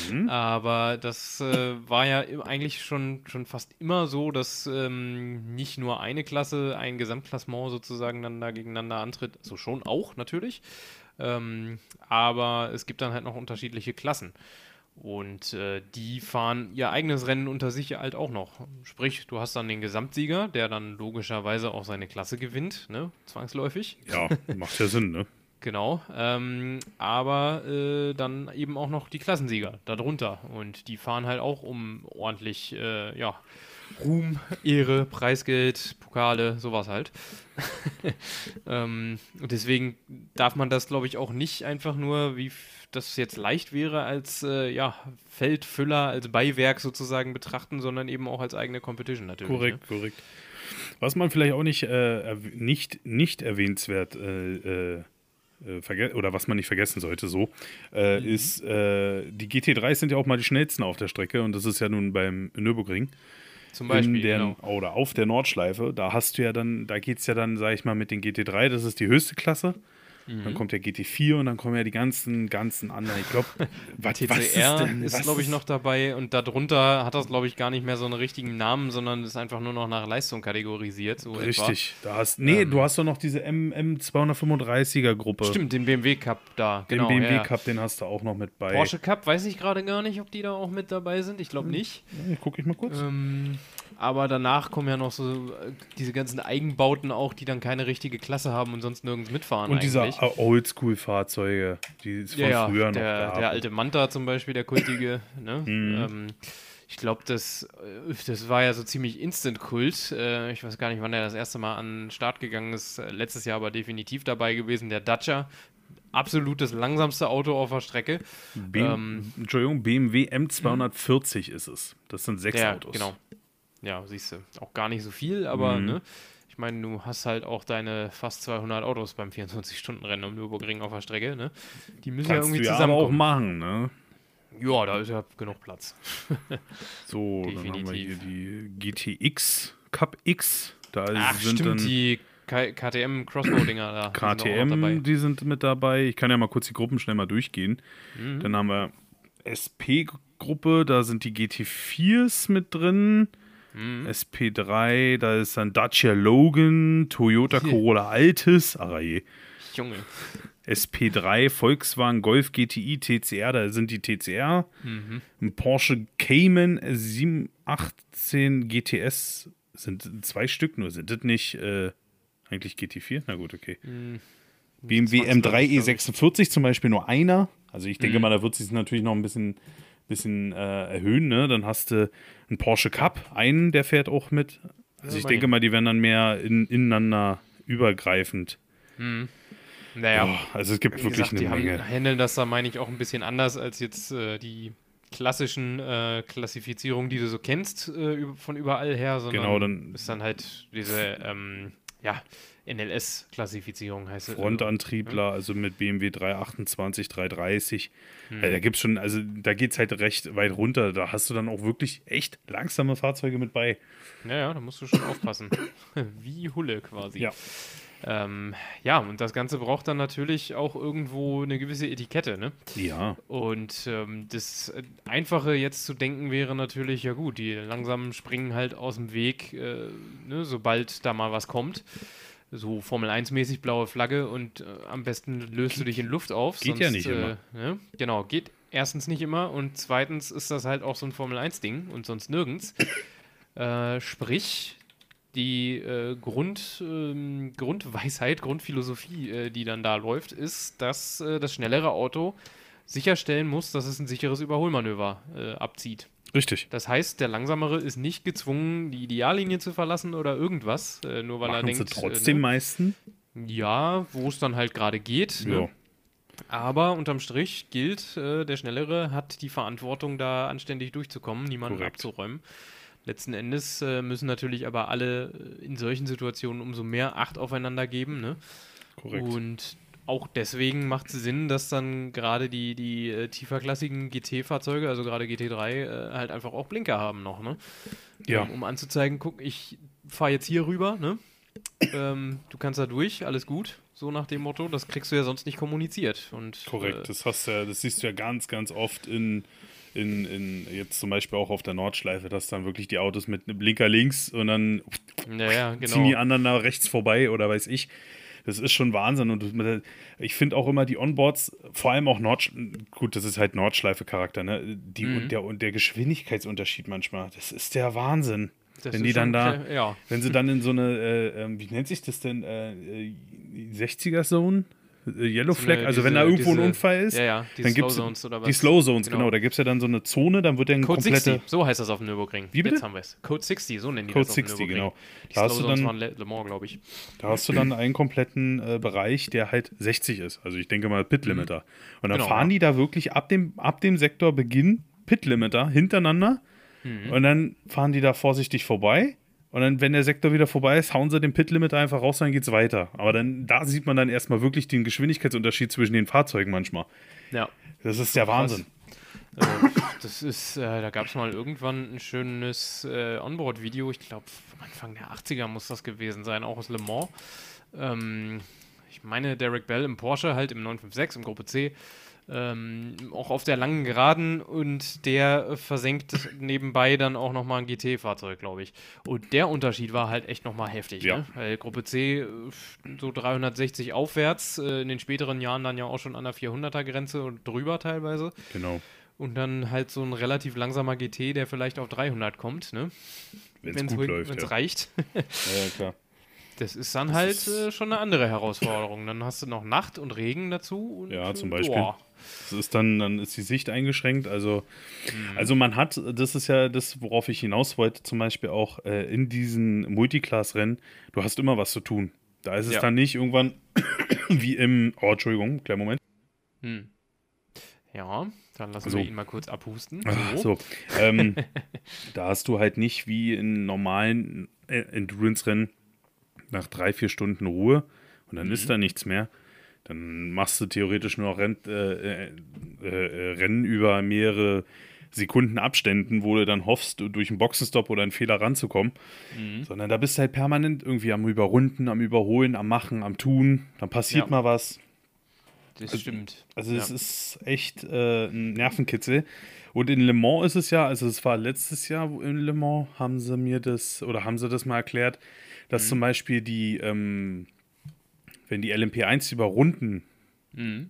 Mhm. Aber das äh, war ja eigentlich schon, schon fast immer so, dass ähm, nicht nur eine Klasse, ein Gesamtklassement sozusagen dann da gegeneinander antritt. Also schon auch natürlich. Ähm, aber es gibt dann halt noch unterschiedliche Klassen. Und äh, die fahren ihr eigenes Rennen unter sich halt auch noch. Sprich, du hast dann den Gesamtsieger, der dann logischerweise auch seine Klasse gewinnt, ne? Zwangsläufig. ja, macht ja Sinn, ne? Genau, ähm, aber äh, dann eben auch noch die Klassensieger darunter und die fahren halt auch um ordentlich, äh, ja, Ruhm, Ehre, Preisgeld, Pokale, sowas halt. ähm, und deswegen darf man das, glaube ich, auch nicht einfach nur, wie das jetzt leicht wäre, als äh, ja, Feldfüller, als Beiwerk sozusagen betrachten, sondern eben auch als eigene Competition natürlich. Korrekt, korrekt. Was man vielleicht auch nicht, äh, nicht, nicht erwähnenswert äh, äh, äh, oder was man nicht vergessen sollte, so, äh, mhm. ist, die GT3 sind ja auch mal die schnellsten auf der Strecke und das ist ja nun beim Nürburgring. Zum Beispiel, der, genau. Oder auf der Nordschleife, da hast du ja dann, da geht es ja dann, sag ich mal, mit den GT3, das ist die höchste Klasse. Dann mhm. kommt der GT4 und dann kommen ja die ganzen, ganzen anderen. Ich glaube, TCR ist, ist glaube ich, noch dabei und darunter hat das, glaube ich, gar nicht mehr so einen richtigen Namen, sondern ist einfach nur noch nach Leistung kategorisiert. So Richtig. Da hast, nee, ähm, du hast doch noch diese M, M235er Gruppe. Stimmt, den BMW Cup da. Genau, den BMW ja. Cup, den hast du auch noch mit bei. Porsche Cup, weiß ich gerade gar nicht, ob die da auch mit dabei sind. Ich glaube hm. nicht. Ja, gucke ich mal kurz. Ähm, aber danach kommen ja noch so äh, diese ganzen Eigenbauten auch, die dann keine richtige Klasse haben und sonst nirgends mitfahren. Und diese Oldschool-Fahrzeuge, die es von ja, früher noch der, gab. Der alte Manta zum Beispiel, der kultige. ne? Mhm. Ähm, ich glaube, das, äh, das war ja so ziemlich Instant-Kult. Äh, ich weiß gar nicht, wann er das erste Mal an den Start gegangen ist. Letztes Jahr aber definitiv dabei gewesen. Der Dacia, absolut das langsamste Auto auf der Strecke. B ähm, Entschuldigung, BMW M240 ist es. Das sind sechs der, Autos. Genau. Ja, siehst du. Auch gar nicht so viel, aber mhm. ne? Ich meine, du hast halt auch deine fast 200 Autos beim 24-Stunden-Rennen um Nürburgring auf der Strecke, ne? Die müssen Kannst ja irgendwie zusammen auch machen, ne? Ja, da ist ja genug Platz. so, Definitiv. dann haben wir hier die GTX Cup X. Da Ach, sind stimmt, dann die KTM Crossbow-Dinger da. KTM, die sind, die sind, mit dabei. Ich kann ja mal kurz die Gruppen schnell mal durchgehen. Mhm. Dann haben wir SP-Gruppe, da sind die GT4s mit drin. Mhm. SP3, da ist dann Dacia Logan, Toyota Corolla Altis, ach je. Junge. SP3, Volkswagen Golf GTI, TCR, da sind die TCR. Mhm. Ein Porsche Cayman 718 GTS sind zwei Stück nur, sind das nicht äh, eigentlich GT4? Na gut, okay. Mhm. BMW M3 E46 zum Beispiel nur einer. Also ich denke mhm. mal, da wird sich natürlich noch ein bisschen bisschen äh, erhöhen, ne? Dann hast du einen Porsche Cup, einen, der fährt auch mit. Also ja, ich denke mal, die werden dann mehr in, ineinander übergreifend. Hm. Naja, oh, also es gibt wirklich gesagt, eine die Menge. Haben, handeln das da, meine ich, auch ein bisschen anders als jetzt äh, die klassischen äh, Klassifizierungen, die du so kennst, äh, von überall her, sondern genau, dann ist dann halt diese, ähm, ja, NLS-Klassifizierung heißt es. Frontantriebler, also mit BMW 328, 330. Hm. Äh, da gibt es schon, also da geht es halt recht weit runter. Da hast du dann auch wirklich echt langsame Fahrzeuge mit bei. Ja, ja, da musst du schon aufpassen. Wie Hulle quasi. Ja. Ähm, ja, und das Ganze braucht dann natürlich auch irgendwo eine gewisse Etikette, ne? Ja. Und ähm, das Einfache jetzt zu denken wäre natürlich, ja gut, die langsam springen halt aus dem Weg, äh, ne, sobald da mal was kommt so Formel 1-mäßig blaue Flagge und äh, am besten löst du dich in Luft auf. Geht sonst, ja nicht äh, immer. Ne? Genau, geht erstens nicht immer und zweitens ist das halt auch so ein Formel 1-Ding und sonst nirgends. äh, sprich, die äh, Grund, ähm, Grundweisheit, Grundphilosophie, äh, die dann da läuft, ist, dass äh, das schnellere Auto sicherstellen muss, dass es ein sicheres Überholmanöver abzieht. Richtig. Das heißt, der Langsamere ist nicht gezwungen, die Ideallinie zu verlassen oder irgendwas, äh, nur weil Machen er denkt. Sie trotzdem äh, ne? meisten? Ja, wo es dann halt gerade geht. Ne? Aber unterm Strich gilt, äh, der Schnellere hat die Verantwortung, da anständig durchzukommen, niemanden Korrekt. abzuräumen. Letzten Endes äh, müssen natürlich aber alle äh, in solchen Situationen umso mehr Acht aufeinander geben. Ne? Korrekt. Und auch deswegen macht es Sinn, dass dann gerade die, die äh, tieferklassigen GT-Fahrzeuge, also gerade GT3, äh, halt einfach auch Blinker haben noch, ne? Ja. Um, um anzuzeigen, guck, ich fahre jetzt hier rüber, ne? ähm, du kannst da durch, alles gut, so nach dem Motto. Das kriegst du ja sonst nicht kommuniziert. Und, Korrekt, äh, das hast ja, das siehst du ja ganz, ganz oft in, in, in jetzt zum Beispiel auch auf der Nordschleife, dass dann wirklich die Autos mit einem Blinker links und dann ja, ja, genau. ziehen die anderen da rechts vorbei oder weiß ich das ist schon Wahnsinn. Und ich finde auch immer die Onboards, vor allem auch Nord, gut, das ist halt Nordschleife-Charakter, ne? Die, mhm. und, der, und der Geschwindigkeitsunterschied manchmal, das ist der Wahnsinn. Das wenn die dann da, ja. wenn sie dann in so eine, äh, ähm, wie nennt sich das denn, äh, 60er-Zone? Äh, Yellow Flag, also diese, wenn da irgendwo diese, ein Unfall ist, ja, ja, die dann gibt es die Slow Zones, genau. genau. Da gibt es ja dann so eine Zone, dann wird dann Code komplette... 60, so heißt das auf dem Nürburgring. Wie bitte? Jetzt haben wir es. Code 60, so nennen die Code das 60, genau. Die da hast du dann, waren Le, Le Mans, glaube ich. Da hast du dann einen kompletten äh, Bereich, der halt 60 ist. Also ich denke mal Pit-Limiter. Mhm. Und dann genau, fahren ja. die da wirklich ab dem, ab dem Sektorbeginn Pit-Limiter hintereinander mhm. und dann fahren die da vorsichtig vorbei Und dann, wenn der Sektor wieder vorbei ist, hauen sie den Pit-Limiter einfach raus, dann geht's weiter. Aber dann, da sieht man dann erstmal wirklich den Geschwindigkeitsunterschied zwischen den Fahrzeugen manchmal. Ja. Das ist der Wahnsinn. Äh, das ist, äh, da gab es mal irgendwann ein schönes äh, Onboard-Video, ich glaube Anfang der 80er muss das gewesen sein, auch aus Le Mans. Ähm, ich meine, Derek Bell im Porsche, halt im 956, im Gruppe C, ähm, auch auf der langen Geraden und der versenkt nebenbei dann auch nochmal ein GT-Fahrzeug, glaube ich. Und der Unterschied war halt echt nochmal heftig, Ja. ne? weil Gruppe C äh, so 360 aufwärts, äh, in den späteren Jahren dann ja auch schon an der 400er-Grenze und drüber teilweise. Genau. Und dann halt so ein relativ langsamer GT, der vielleicht auf 300 kommt, ne? Wenn es gut läuft. wenn's Ja. reicht. ja, ja, klar. Das ist dann Das halt ist- äh, schon eine andere Herausforderung. Dann hast du noch Nacht und Regen dazu. Und, Ja, zum äh, Beispiel. boah. Das ist dann, dann ist die Sicht eingeschränkt. Also, Mhm. also man hat, das ist ja das, worauf ich hinaus wollte, zum Beispiel auch äh, in diesen Multiclass-Rennen, du hast immer was zu tun. Da ist es Ja. dann nicht irgendwann wie im, oh, Entschuldigung, kleinen Moment. Hm. Ja, dann lassen So. wir ihn mal kurz abhusten. Ach, So. so. Ähm, da hast du halt nicht wie in normalen äh, Endurance-Rennen nach drei, vier Stunden Ruhe und dann Mhm. ist da nichts mehr. Dann machst du theoretisch nur noch Renn, äh, äh, äh, Rennen über mehrere Sekunden Abständen, wo du dann hoffst, durch einen Boxenstopp oder einen Fehler ranzukommen. Mhm. Sondern da bist du halt permanent irgendwie am Überrunden, am Überholen, am Machen, am Tun. Dann passiert Ja. mal was. Das stimmt. Also es Ja. ist echt äh, ein Nervenkitzel. Und in Le Mans ist es ja, also es war letztes Jahr in Le Mans, haben sie mir das, oder haben sie das mal erklärt, dass zum Beispiel die, ähm, wenn die LMP1 überrunden, Mhm.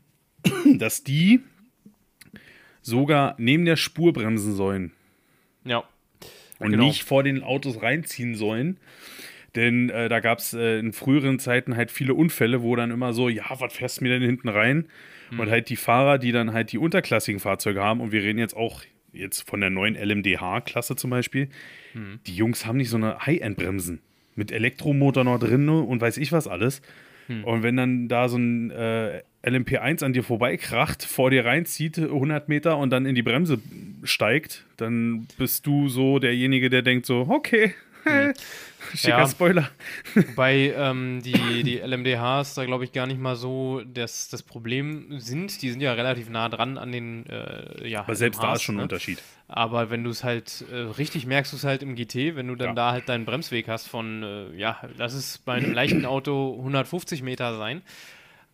dass die sogar neben der Spur bremsen sollen Ja. und Genau. nicht vor den Autos reinziehen sollen. Denn äh, da gab es äh, in früheren Zeiten halt viele Unfälle, wo dann immer so, ja, was fährst du mir denn hinten rein? Und halt die Fahrer, die dann halt die unterklassigen Fahrzeuge haben, und wir reden jetzt auch jetzt von der neuen LMDH-Klasse zum Beispiel, die Jungs haben nicht so eine High-End-Bremsen mit Elektromotor noch drin und weiß ich was alles. Und wenn dann da so ein äh, LMP1 an dir vorbeikracht, vor dir reinzieht, 100 Meter und dann in die Bremse steigt, dann bist du so derjenige, der denkt so, okay, schicker Ja. Spoiler. Wobei ähm, die, die LMDHs da, glaube ich, gar nicht mal so das, das Problem sind. Die sind ja relativ nah dran an den, äh, ja, Aber selbst da MHs, ist schon ein ne? Unterschied. Aber wenn du es halt äh, richtig merkst, du es halt im GT, wenn du dann Ja. da halt deinen Bremsweg hast von, äh, ja, lass es bei einem leichten Auto 150 Meter sein,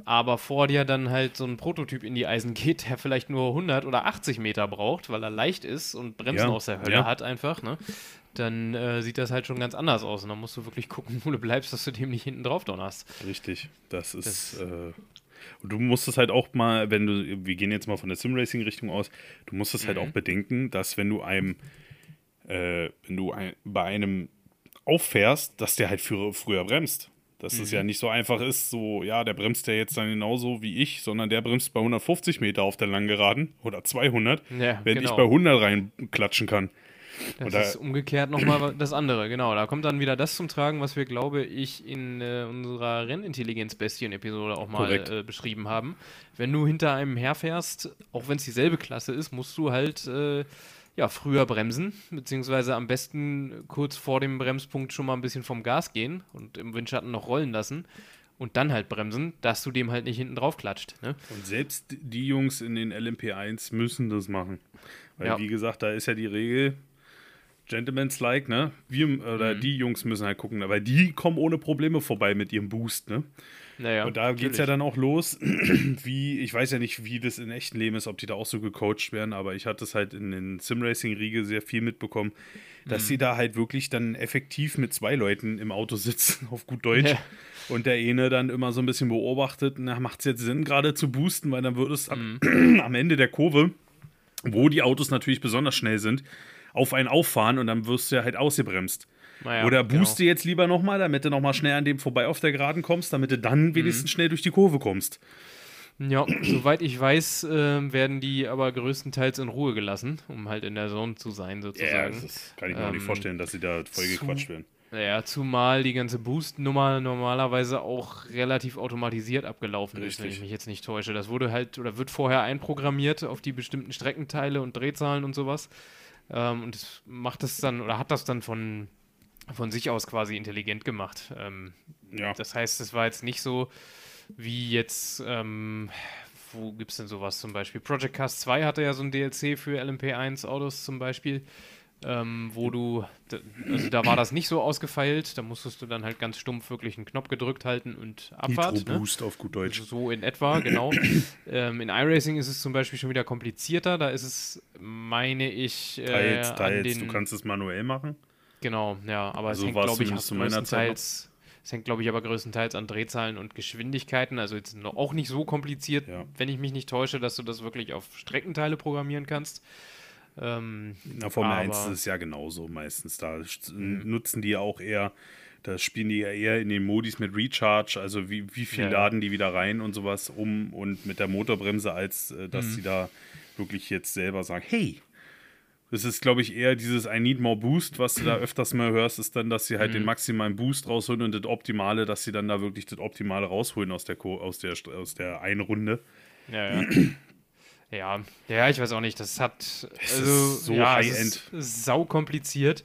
aber vor dir dann halt so ein Prototyp in die Eisen geht, der vielleicht nur 100 oder 80 Meter braucht, weil er leicht ist und Bremsen Ja. aus der Hölle Ja. hat einfach, ne? Dann äh, sieht das halt schon ganz anders aus. Und dann musst du wirklich gucken, wo du bleibst, dass du dem nicht hinten drauf donnerst. Richtig. Das ist. Das- äh, und du musst es halt auch mal, wenn du, wir gehen jetzt mal von der Simracing-Richtung aus, du musst es halt Mhm. auch bedenken, dass wenn du einem, äh, wenn du ein, bei einem auffährst, dass der halt früher, früher bremst. Dass es Mhm. ja nicht so einfach ist, so, ja, der bremst ja jetzt dann genauso wie ich, sondern der bremst bei 150 Meter auf der Langgeraden oder 200, Ja, wenn ich genau. bei 100 reinklatschen kann. Das da- ist umgekehrt nochmal das andere, genau. Da kommt dann wieder das zum Tragen, was wir, glaube ich, in äh, unserer Rennintelligenz-Bestien-Episode auch mal äh, beschrieben haben. Wenn du hinter einem herfährst, auch wenn es dieselbe Klasse ist, musst du halt äh, ja, früher bremsen, beziehungsweise am besten kurz vor dem Bremspunkt schon mal ein bisschen vom Gas gehen und im Windschatten noch rollen lassen und dann halt bremsen, dass du dem halt nicht hinten drauf klatscht. Ne? Und selbst die Jungs in den LMP1 müssen das machen. Weil, Ja. wie gesagt, da ist ja die Regel, Gentleman's like, ne? Wir, oder Mhm. die Jungs müssen halt gucken, weil die kommen ohne Probleme vorbei mit ihrem Boost, ne? Naja, Und da geht es ja dann auch los, wie, ich weiß ja nicht, wie das in echten Leben ist, ob die da auch so gecoacht werden, aber ich hatte es halt in den Simracing-Riege sehr viel mitbekommen, dass Mhm. sie da halt wirklich dann effektiv mit zwei Leuten im Auto sitzen, auf gut Deutsch. Ja. Und der eine dann immer so ein bisschen beobachtet, na, macht es jetzt Sinn, gerade zu boosten, weil dann wird es am, Mhm. am Ende der Kurve, wo die Autos natürlich besonders schnell sind, auf einen auffahren und dann wirst du ja halt ausgebremst. Naja, Oder genau. booste jetzt lieber nochmal, damit du nochmal schnell an dem vorbei auf der Geraden kommst, damit du dann wenigstens Mhm. schnell durch die Kurve kommst. Ja, soweit ich weiß, ähm, werden die aber größtenteils in Ruhe gelassen, um halt in der Zone zu sein, sozusagen. das kann ich mir auch nicht Ähm, vorstellen, dass sie da voll gequatscht werden. Naja, zumal die ganze Boost-Nummer normalerweise auch relativ automatisiert abgelaufen ist, wenn Richtig. ich mich jetzt nicht täusche. Das wurde halt oder wird vorher einprogrammiert auf die bestimmten Streckenteile und Drehzahlen und sowas. Ähm, und macht das dann oder hat das dann von von sich aus quasi intelligent gemacht. Ähm, Ja. Das heißt, es war jetzt nicht so wie jetzt, ähm, wo gibt es denn sowas zum Beispiel? Project Cast 2 hatte ja so ein DLC für LMP1 Autos zum Beispiel, ähm, wo du, also da war das nicht so ausgefeilt, da musstest du dann halt ganz stumpf wirklich einen Knopf gedrückt halten und Abfahrt. Nitro Ne? Boost auf gut Deutsch. So in etwa, genau. ähm, in iRacing ist es zum Beispiel schon wieder komplizierter. Da ist es, meine ich, äh, Teils, teils. den, Du kannst es manuell machen. Genau, ja, aber Also es hängt, glaube ich, zu meiner Zeit größtenteils, es hängt, glaube ich, aber größtenteils an Drehzahlen und Geschwindigkeiten. Also jetzt auch nicht so kompliziert, Ja. wenn ich mich nicht täusche, dass du das wirklich auf Streckenteile programmieren kannst. Ähm, In der Formel 1 Aber- ist es ja genauso meistens. Da nutzen die ja auch eher, da spielen die ja eher in den Modis mit Recharge, also wie, wie viel Ja, ja. laden die wieder rein und sowas um und mit der Motorbremse, als äh, dass Mhm. sie da wirklich jetzt selber sagen, hey, das ist, glaube ich, eher dieses I need more Boost, was du da öfters mal hörst, ist dann, dass sie halt Mhm. den maximalen Boost rausholen und das Optimale, dass sie dann da wirklich das Optimale rausholen aus der, Ko aus der, aus der einen Runde. ja, ja. ja, ja, ich weiß auch nicht. Das hat Es also so ja, High-End. sau kompliziert.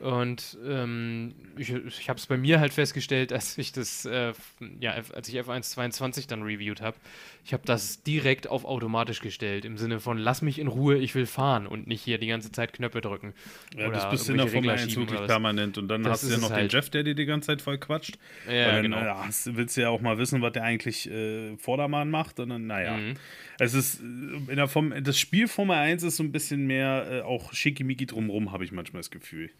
Und ähm, ich, ich habe es bei mir halt festgestellt, als ich das, äh, ja, als ich F1 22 dann reviewed habe, ich habe das direkt auf automatisch gestellt, im Sinne von lass mich in Ruhe, ich will fahren und nicht hier die ganze Zeit Knöpfe drücken. Ja, Oder das bist du in der Formel Regler 1 schieben wirklich permanent. Und dann Das hast du ja noch es den halt. Jeff, der dir die ganze Zeit voll quatscht. Ja, dann, genau. hast, willst du ja auch mal wissen, was der eigentlich äh, Vordermann macht. Und dann, naja. Mhm. Es ist äh, in der Form, das Spiel Formel 1 ist so ein bisschen mehr äh, auch schickimicki drumrum, habe ich manchmal das Gefühl.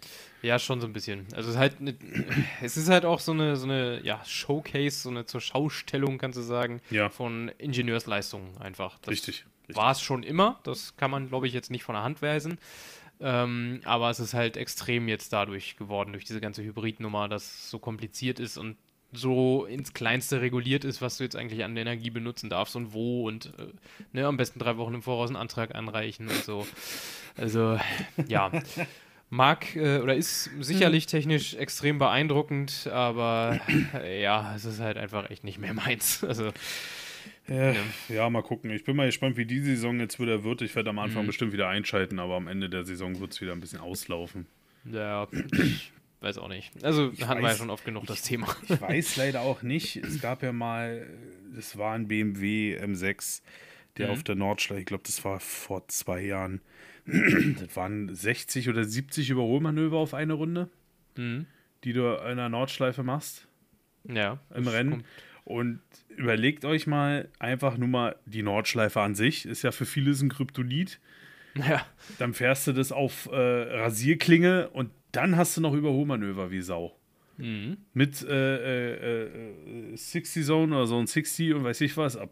Ja, schon so ein bisschen. Also es ist halt, ne, es ist halt auch so eine, so eine, ja, Showcase, so eine zur Schaustellung, kannst du sagen, Ja. von Ingenieursleistungen einfach. Das Richtig. richtig. War es schon immer, das kann man, glaube ich, jetzt nicht von der Hand weisen. Ähm, aber es ist halt extrem jetzt dadurch geworden, durch diese ganze Hybridnummer, dass es so kompliziert ist und so ins Kleinste reguliert ist, was du jetzt eigentlich an Energie benutzen darfst und wo und äh, ne, am besten drei Wochen im Voraus einen Antrag anreichen und so. Also, ja. Mag äh, oder ist sicherlich technisch extrem beeindruckend, aber äh, ja, es ist halt einfach echt nicht mehr meins. Also, Äh, ja, mal gucken. Ich bin mal gespannt, wie die Saison jetzt wieder wird. Ich werde am Anfang Mhm. bestimmt wieder einschalten, aber am Ende der Saison wird es wieder ein bisschen auslaufen. ja, ich weiß auch nicht. Also, Ich hatten wir ja weiß- schon oft genug das Thema. Ich weiß leider auch nicht. Es gab ja mal, das war ein BMW M6, der Mhm. auf der Nordschleife, ich glaube, das war vor zwei Jahren, das waren 60 oder 70 Überholmanöver auf eine Runde, Mhm. die du in der Nordschleife machst Ja. im Rennen. kommt- Und überlegt euch mal einfach nur mal die Nordschleife an sich, ist ja für viele ein Kryptonit. Ja. Dann fährst du das auf äh, Rasierklinge und dann hast du noch Überholmanöver wie Sau. Mhm. Mit äh, äh, äh, 60 Zone oder so ein 60 und weiß ich was. Ah,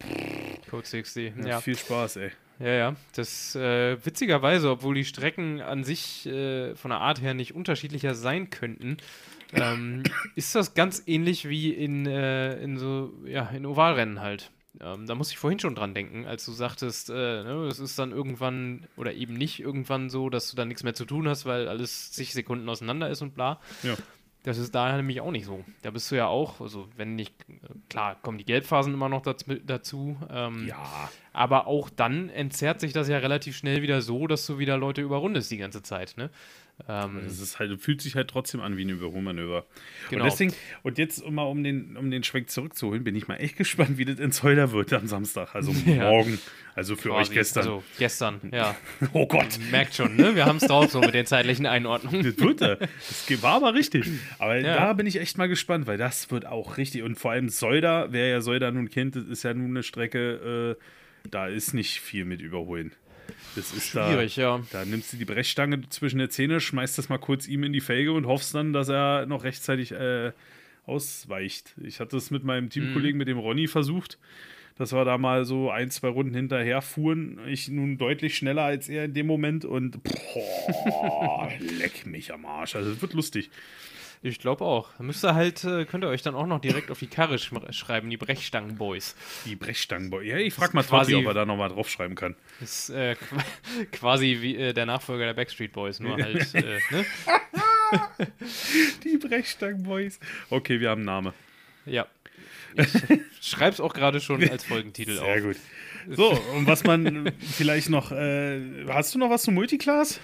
Code 60. ja, Ja. Viel Spaß, ey. Ja, ja. Das äh, witzigerweise, obwohl die Strecken an sich äh, von der Art her nicht unterschiedlicher sein könnten, ähm, ist das ganz ähnlich wie in, äh, in so, ja, in Ovalrennen halt. Ähm, da muss ich vorhin schon dran denken, als du sagtest, äh, ne, es ist dann irgendwann oder eben nicht irgendwann so, dass du dann nichts mehr zu tun hast, weil alles zig Sekunden auseinander ist und bla. Ja. Das ist da nämlich auch nicht so. Da bist du ja auch, also wenn nicht, klar, kommen die Gelbphasen immer noch daz dazu. Ähm, Ja. aber auch dann entzerrt sich das ja relativ schnell wieder so, dass du wieder Leute überrundest die ganze Zeit. Ne? Ähm, Das ist halt, fühlt sich halt trotzdem an wie ein Überholmanöver. Genau. Und deswegen, und jetzt um mal um den, um den Schwenk zurückzuholen, bin ich mal echt gespannt, wie das in Zolder wird am Samstag. Also Ja. morgen. Also für quasi. euch gestern. Also gestern, ja. oh Gott. Merkt schon, ne? Wir haben es drauf so mit den zeitlichen Einordnungen. Das wird er. Das war aber richtig. Aber Ja. da bin ich echt mal gespannt, weil das wird auch richtig. Und vor allem Solda, wer ja Solda nun kennt, das ist ja nun eine Strecke, äh, da ist nicht viel mit Überholen. Das ist Schwierig, da, ja. Da nimmst du die Brechstange zwischen der Zähne, schmeißt das mal kurz ihm in die Felge und hoffst dann, dass er noch rechtzeitig äh, ausweicht. Ich hatte es mit meinem Teamkollegen, Mhm. mit dem Ronny, versucht. Dass wir da mal so ein, zwei Runden hinterher fuhren. Ich nun deutlich schneller als er in dem Moment und boah, leck mich am Arsch. Also es wird lustig. Ich glaube auch. Müsst ihr halt, äh, könnt ihr euch dann auch noch direkt auf die Karre sch schreiben, die Brechstangen-Boys. Die Brechstangenboy. Ja, ich frag mal quasi- Totti, ob er da nochmal draufschreiben kann. Ist äh, qu quasi wie äh, der Nachfolger der Backstreet Boys, nur halt, äh, ne? Die Brechstangenboys. Okay, wir haben einen Namen. Ja. Ich schreib's auch gerade schon als Folgentitel Sehr auf. gut. So, und was man vielleicht noch, äh, hast du noch was zu Multiclass?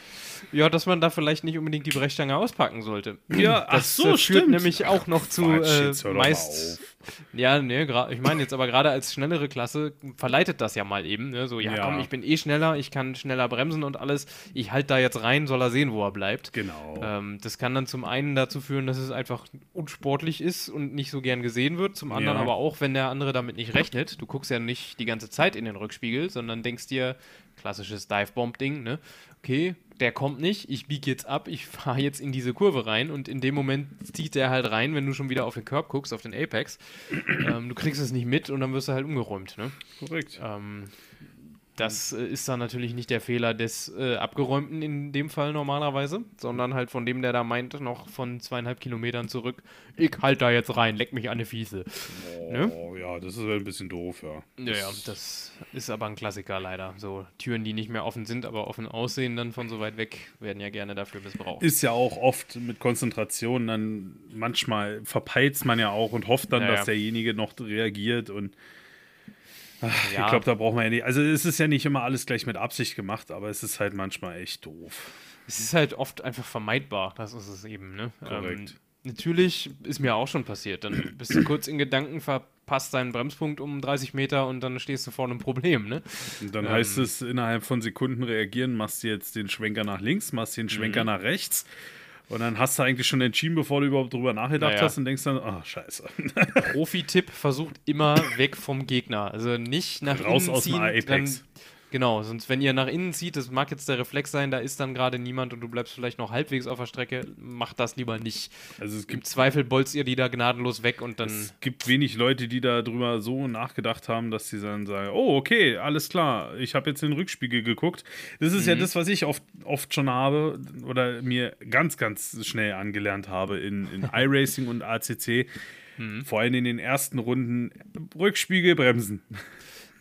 Ja, dass man da vielleicht nicht unbedingt die Brechstange auspacken sollte. Ja, ach Das so, äh, führt stimmt. nämlich auch noch zu Quatsch, äh, meist. Ja, nee, ich meine jetzt aber gerade als schnellere Klasse verleitet das ja mal eben. Ne? So, ja, Ja. komm, ich bin eh schneller, ich kann schneller bremsen und alles. Ich halte da jetzt rein, soll er sehen, wo er bleibt. Genau. Ähm, das kann dann zum einen dazu führen, dass es einfach unsportlich ist und nicht so gern gesehen wird. Zum anderen Ja. aber auch, wenn der andere damit nicht rechnet. Du guckst ja nicht die ganze Zeit in den Rückspiegel, sondern denkst dir, klassisches Dive-Bomb-Ding, ne? Okay, der kommt nicht, ich biege jetzt ab, ich fahre jetzt in diese Kurve rein und in dem Moment zieht der halt rein, wenn du schon wieder auf den Curb guckst, auf den Apex. ähm, du kriegst es nicht mit und dann wirst du halt umgeräumt, ne? Korrekt. Ähm, das äh, ist dann natürlich nicht der Fehler des äh, Abgeräumten in dem Fall normalerweise, sondern halt von dem, der da meint, noch von zweieinhalb Kilometern zurück, ich halt da jetzt rein, leck mich an die Fiese. Ne? Oh, ja, das ist ein bisschen doof, ja. Ja, ja, das ist aber ein Klassiker leider. So Türen, die nicht mehr offen sind, aber offen aussehen, dann von so weit weg, werden ja gerne dafür missbraucht. Ist ja auch oft mit Konzentration, dann manchmal verpeilt man ja auch und hofft dann, Ja, dass derjenige noch reagiert und ach, Ja. ich glaube, da braucht man ja nicht. Also es ist ja nicht immer alles gleich mit Absicht gemacht, aber es ist halt manchmal echt doof. Es ist halt oft einfach vermeidbar, das ist es eben, ne? Korrekt. Ähm, natürlich ist mir auch schon passiert. Dann bist du kurz in Gedanken, verpasst deinen Bremspunkt um 30 Meter und dann stehst du vor einem Problem, ne? Und dann Ähm. heißt es innerhalb von Sekunden reagieren, machst du jetzt den Schwenker nach links, machst den Schwenker Mhm. nach rechts. Und dann hast du eigentlich schon entschieden, bevor du überhaupt drüber nachgedacht Naja. hast und denkst dann, ah, scheiße. Profi-Tipp, versucht immer weg vom Gegner. Also nicht nach Raus innen aus dem. Apex. Dann, genau, sonst wenn ihr nach innen zieht, das mag jetzt der Reflex sein, da ist dann gerade niemand und du bleibst vielleicht noch halbwegs auf der Strecke, macht das lieber nicht. Also es Im gibt, Zweifel bolzt ihr die da gnadenlos weg und dann... es gibt wenig Leute, die da drüber so nachgedacht haben, dass sie dann sagen, oh, okay, alles klar, ich habe jetzt den Rückspiegel geguckt. Das ist Mhm. ja das, was ich oft, oft schon habe oder mir ganz, ganz schnell angelernt habe in, in iRacing und ACC. Mhm. Vor allem in den ersten Runden Rückspiegel bremsen.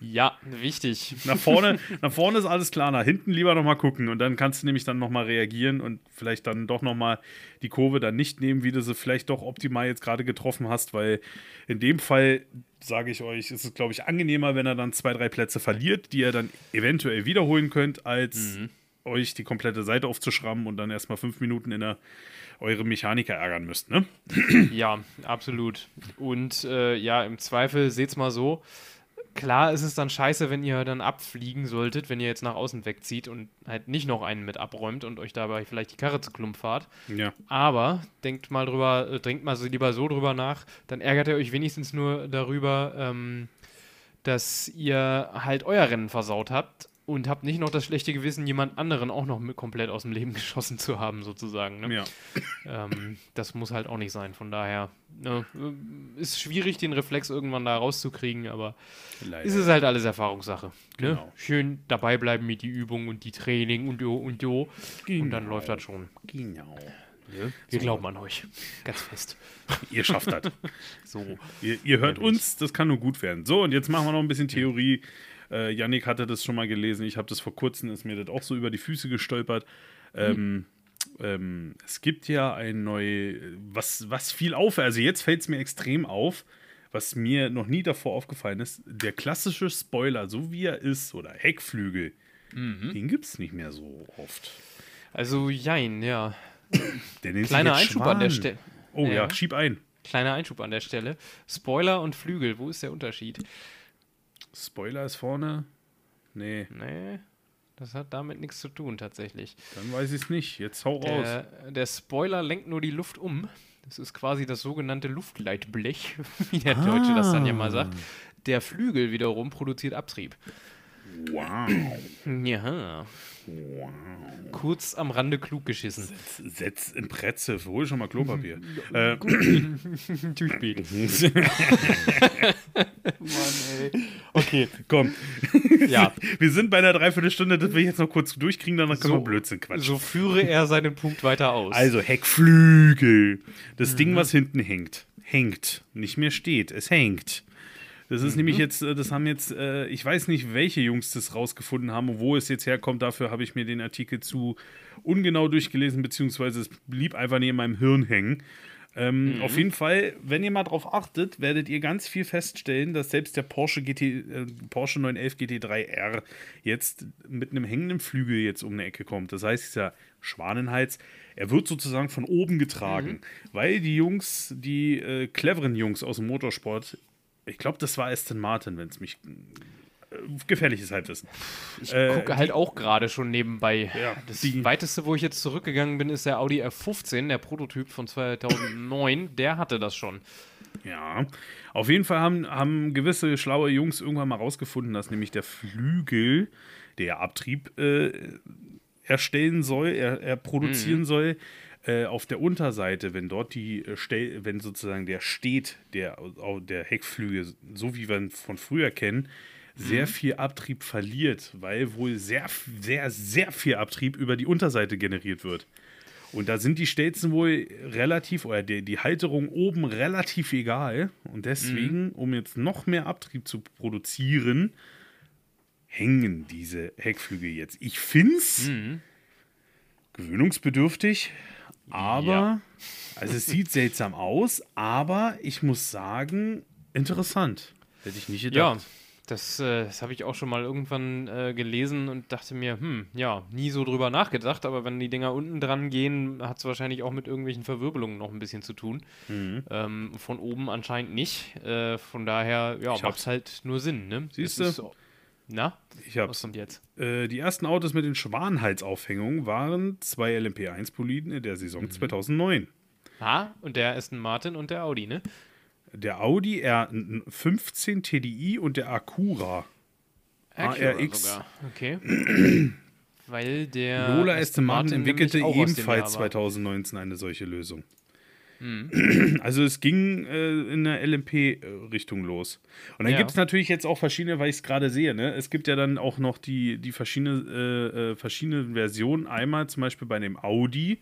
Ja, wichtig. Nach vorne, nach vorne ist alles klar, nach hinten lieber nochmal gucken und dann kannst du nämlich dann nochmal reagieren und vielleicht dann doch nochmal die Kurve dann nicht nehmen, wie du sie vielleicht doch optimal jetzt gerade getroffen hast, weil in dem Fall, sage ich euch, ist es, glaube ich, angenehmer, wenn er dann zwei, drei Plätze verliert, die ihr dann eventuell wiederholen könnt, als euch die komplette Seite aufzuschrammen und dann erstmal fünf Minuten in der eure Mechaniker ärgern müsst, ne? Ja, absolut. Und äh, ja, im Zweifel seht's mal so. Klar ist es dann scheiße, wenn ihr dann abfliegen solltet, wenn ihr jetzt nach außen wegzieht und halt nicht noch einen mit abräumt und euch dabei vielleicht die Karre zu Klump fahrt. Ja. Aber denkt mal drüber, äh, denkt mal lieber so drüber nach, dann ärgert ihr euch wenigstens nur darüber, ähm, dass ihr halt euer Rennen versaut habt und habt nicht noch das schlechte Gewissen, jemand anderen auch noch mit komplett aus dem Leben geschossen zu haben, sozusagen. Ne? Ja. Ähm, das muss halt auch nicht sein. Von daher ne, ist schwierig, den Reflex irgendwann da rauszukriegen, aber Leider. ist es halt alles Erfahrungssache. Ne? Genau. Schön dabei bleiben mit die Übung und die Training und jo und jo. Und dann Genau. läuft das schon. Genau. Wir glauben an euch. Ganz fest. Ihr schafft das. So. Ihr, ihr hört Wirklich. uns, das kann nur gut werden. So, und jetzt machen wir noch ein bisschen Theorie. Äh, Yannick hatte das schon mal gelesen. Ich habe das vor kurzem, ist mir das auch so über die Füße gestolpert. Ähm, ähm, es gibt ja ein neu, was, was viel auf, also jetzt fällt es mir extrem auf, was mir noch nie davor aufgefallen ist. Der klassische Spoiler, so wie er ist, oder Heckflügel, den gibt es nicht mehr so oft. Also, jein, ja. Kleiner Einschub an der Schwan. Stelle. Oh ja. Ja. schieb ein. Kleiner Einschub an der Stelle. Spoiler und Flügel, wo ist der Unterschied? Spoiler ist vorne. Nee, Nee, das hat damit nichts zu tun, tatsächlich. dann weiß ich es nicht. Jetzt hau raus. Der, der Spoiler lenkt nur die Luft um. Das ist quasi das sogenannte Luftleitblech, wie der Deutsche das dann ja mal sagt. Der Flügel wiederum produziert Abtrieb. Wow. Ja, wow. kurz am Rande klug geschissen. Setz in Pretze, hol schon mal Klopapier. äh, Zu spät. okay, komm. Ja, Wir sind bei einer Dreiviertelstunde, das will ich jetzt noch kurz durchkriegen, danach können So- wir Blödsinn quatschen. so führe er seinen Punkt weiter aus. Also Heckflügel. Das Ding, was hinten hängt. Hängt. Nicht mehr steht. Es hängt. Das ist nämlich jetzt, äh, das haben jetzt, äh, ich weiß nicht, welche Jungs das rausgefunden haben und wo es jetzt herkommt. Dafür habe ich mir den Artikel zu ungenau durchgelesen, beziehungsweise es blieb einfach neben meinem Hirn hängen. Ähm, Auf jeden Fall, wenn ihr mal drauf achtet, werdet ihr ganz viel feststellen, dass selbst der Porsche, GT, äh, Porsche 911 GT3R jetzt mit einem hängenden Flügel jetzt um eine Ecke kommt. Das heißt, dieser Schwanenhals, er wird sozusagen von oben getragen, weil die Jungs, die äh, cleveren Jungs aus dem Motorsport, ich glaube, das war Aston Martin, wenn es mich äh, gefährliches Halbwissen. Ich Äh, gucke halt auch gerade schon nebenbei. Ja, das die- weiteste, wo ich jetzt zurückgegangen bin, ist der Audi R15, der Prototyp von 2009. der hatte das schon. Ja, auf jeden Fall haben, haben gewisse schlaue Jungs irgendwann mal rausgefunden, dass nämlich der Flügel, der Abtrieb äh, erstellen soll, er, er produzieren soll, äh, auf der Unterseite, wenn dort die, äh, Stell, wenn sozusagen der steht, der, der Heckflügel, so wie wir ihn von früher kennen, sehr viel Abtrieb verliert, weil wohl sehr, sehr, sehr viel Abtrieb über die Unterseite generiert wird. Und da sind die Stelzen wohl relativ, oder die, die Halterung oben relativ egal. Und deswegen, um jetzt noch mehr Abtrieb zu produzieren, hängen diese Heckflügel jetzt. Ich finde es gewöhnungsbedürftig, aber, Ja. also es sieht seltsam aus, aber ich muss sagen, interessant. Hätte ich nicht Ja, gedacht. das, äh, das habe ich auch schon mal irgendwann äh, gelesen und dachte mir, hm, ja, nie so drüber nachgedacht, aber wenn die Dinger unten dran gehen, hat es wahrscheinlich auch mit irgendwelchen Verwirbelungen noch ein bisschen zu tun. Mhm. Ähm, von oben anscheinend nicht. Äh, von daher, ja, macht hab's. halt nur Sinn, ne? Siehst du? Na, Ich habe was kommt jetzt? Äh, die ersten Autos mit den Schwanhalsaufhängungen waren zwei LMP1-Boliden in der Saison 2009. Ah, und der Aston Martin und der Audi, ne? Der Audi R15 TDI und der Acura. Acura ARX. sogar. Okay. Weil der Lola Aston Martin entwickelte aus dem ebenfalls Jahr war. 2019 eine solche Lösung. Mhm. Also es ging äh, in der LMP-Richtung los. Und dann Ja. gibt es natürlich jetzt auch verschiedene, weil ich es gerade sehe, ne? es gibt ja dann auch noch die, die verschiedene, äh, äh, verschiedene Versionen. Einmal zum Beispiel bei dem Audi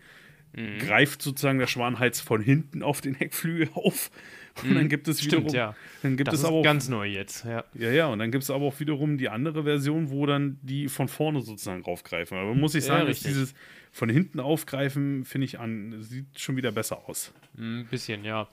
Mhm. greift sozusagen der Schwanhals von hinten auf den Heckflügel auf. Und dann gibt es wiederum, Mhm. Stimmt, ja. dann gibt Das es ist aber auch ganz neu jetzt, ja. Ja, ja, und dann gibt es aber auch wiederum die andere Version, wo dann die von vorne sozusagen raufgreifen. Aber muss ich Ja, sagen, richtig. dieses von hinten aufgreifen, finde ich an, sieht schon wieder besser aus. Ein bisschen, ja.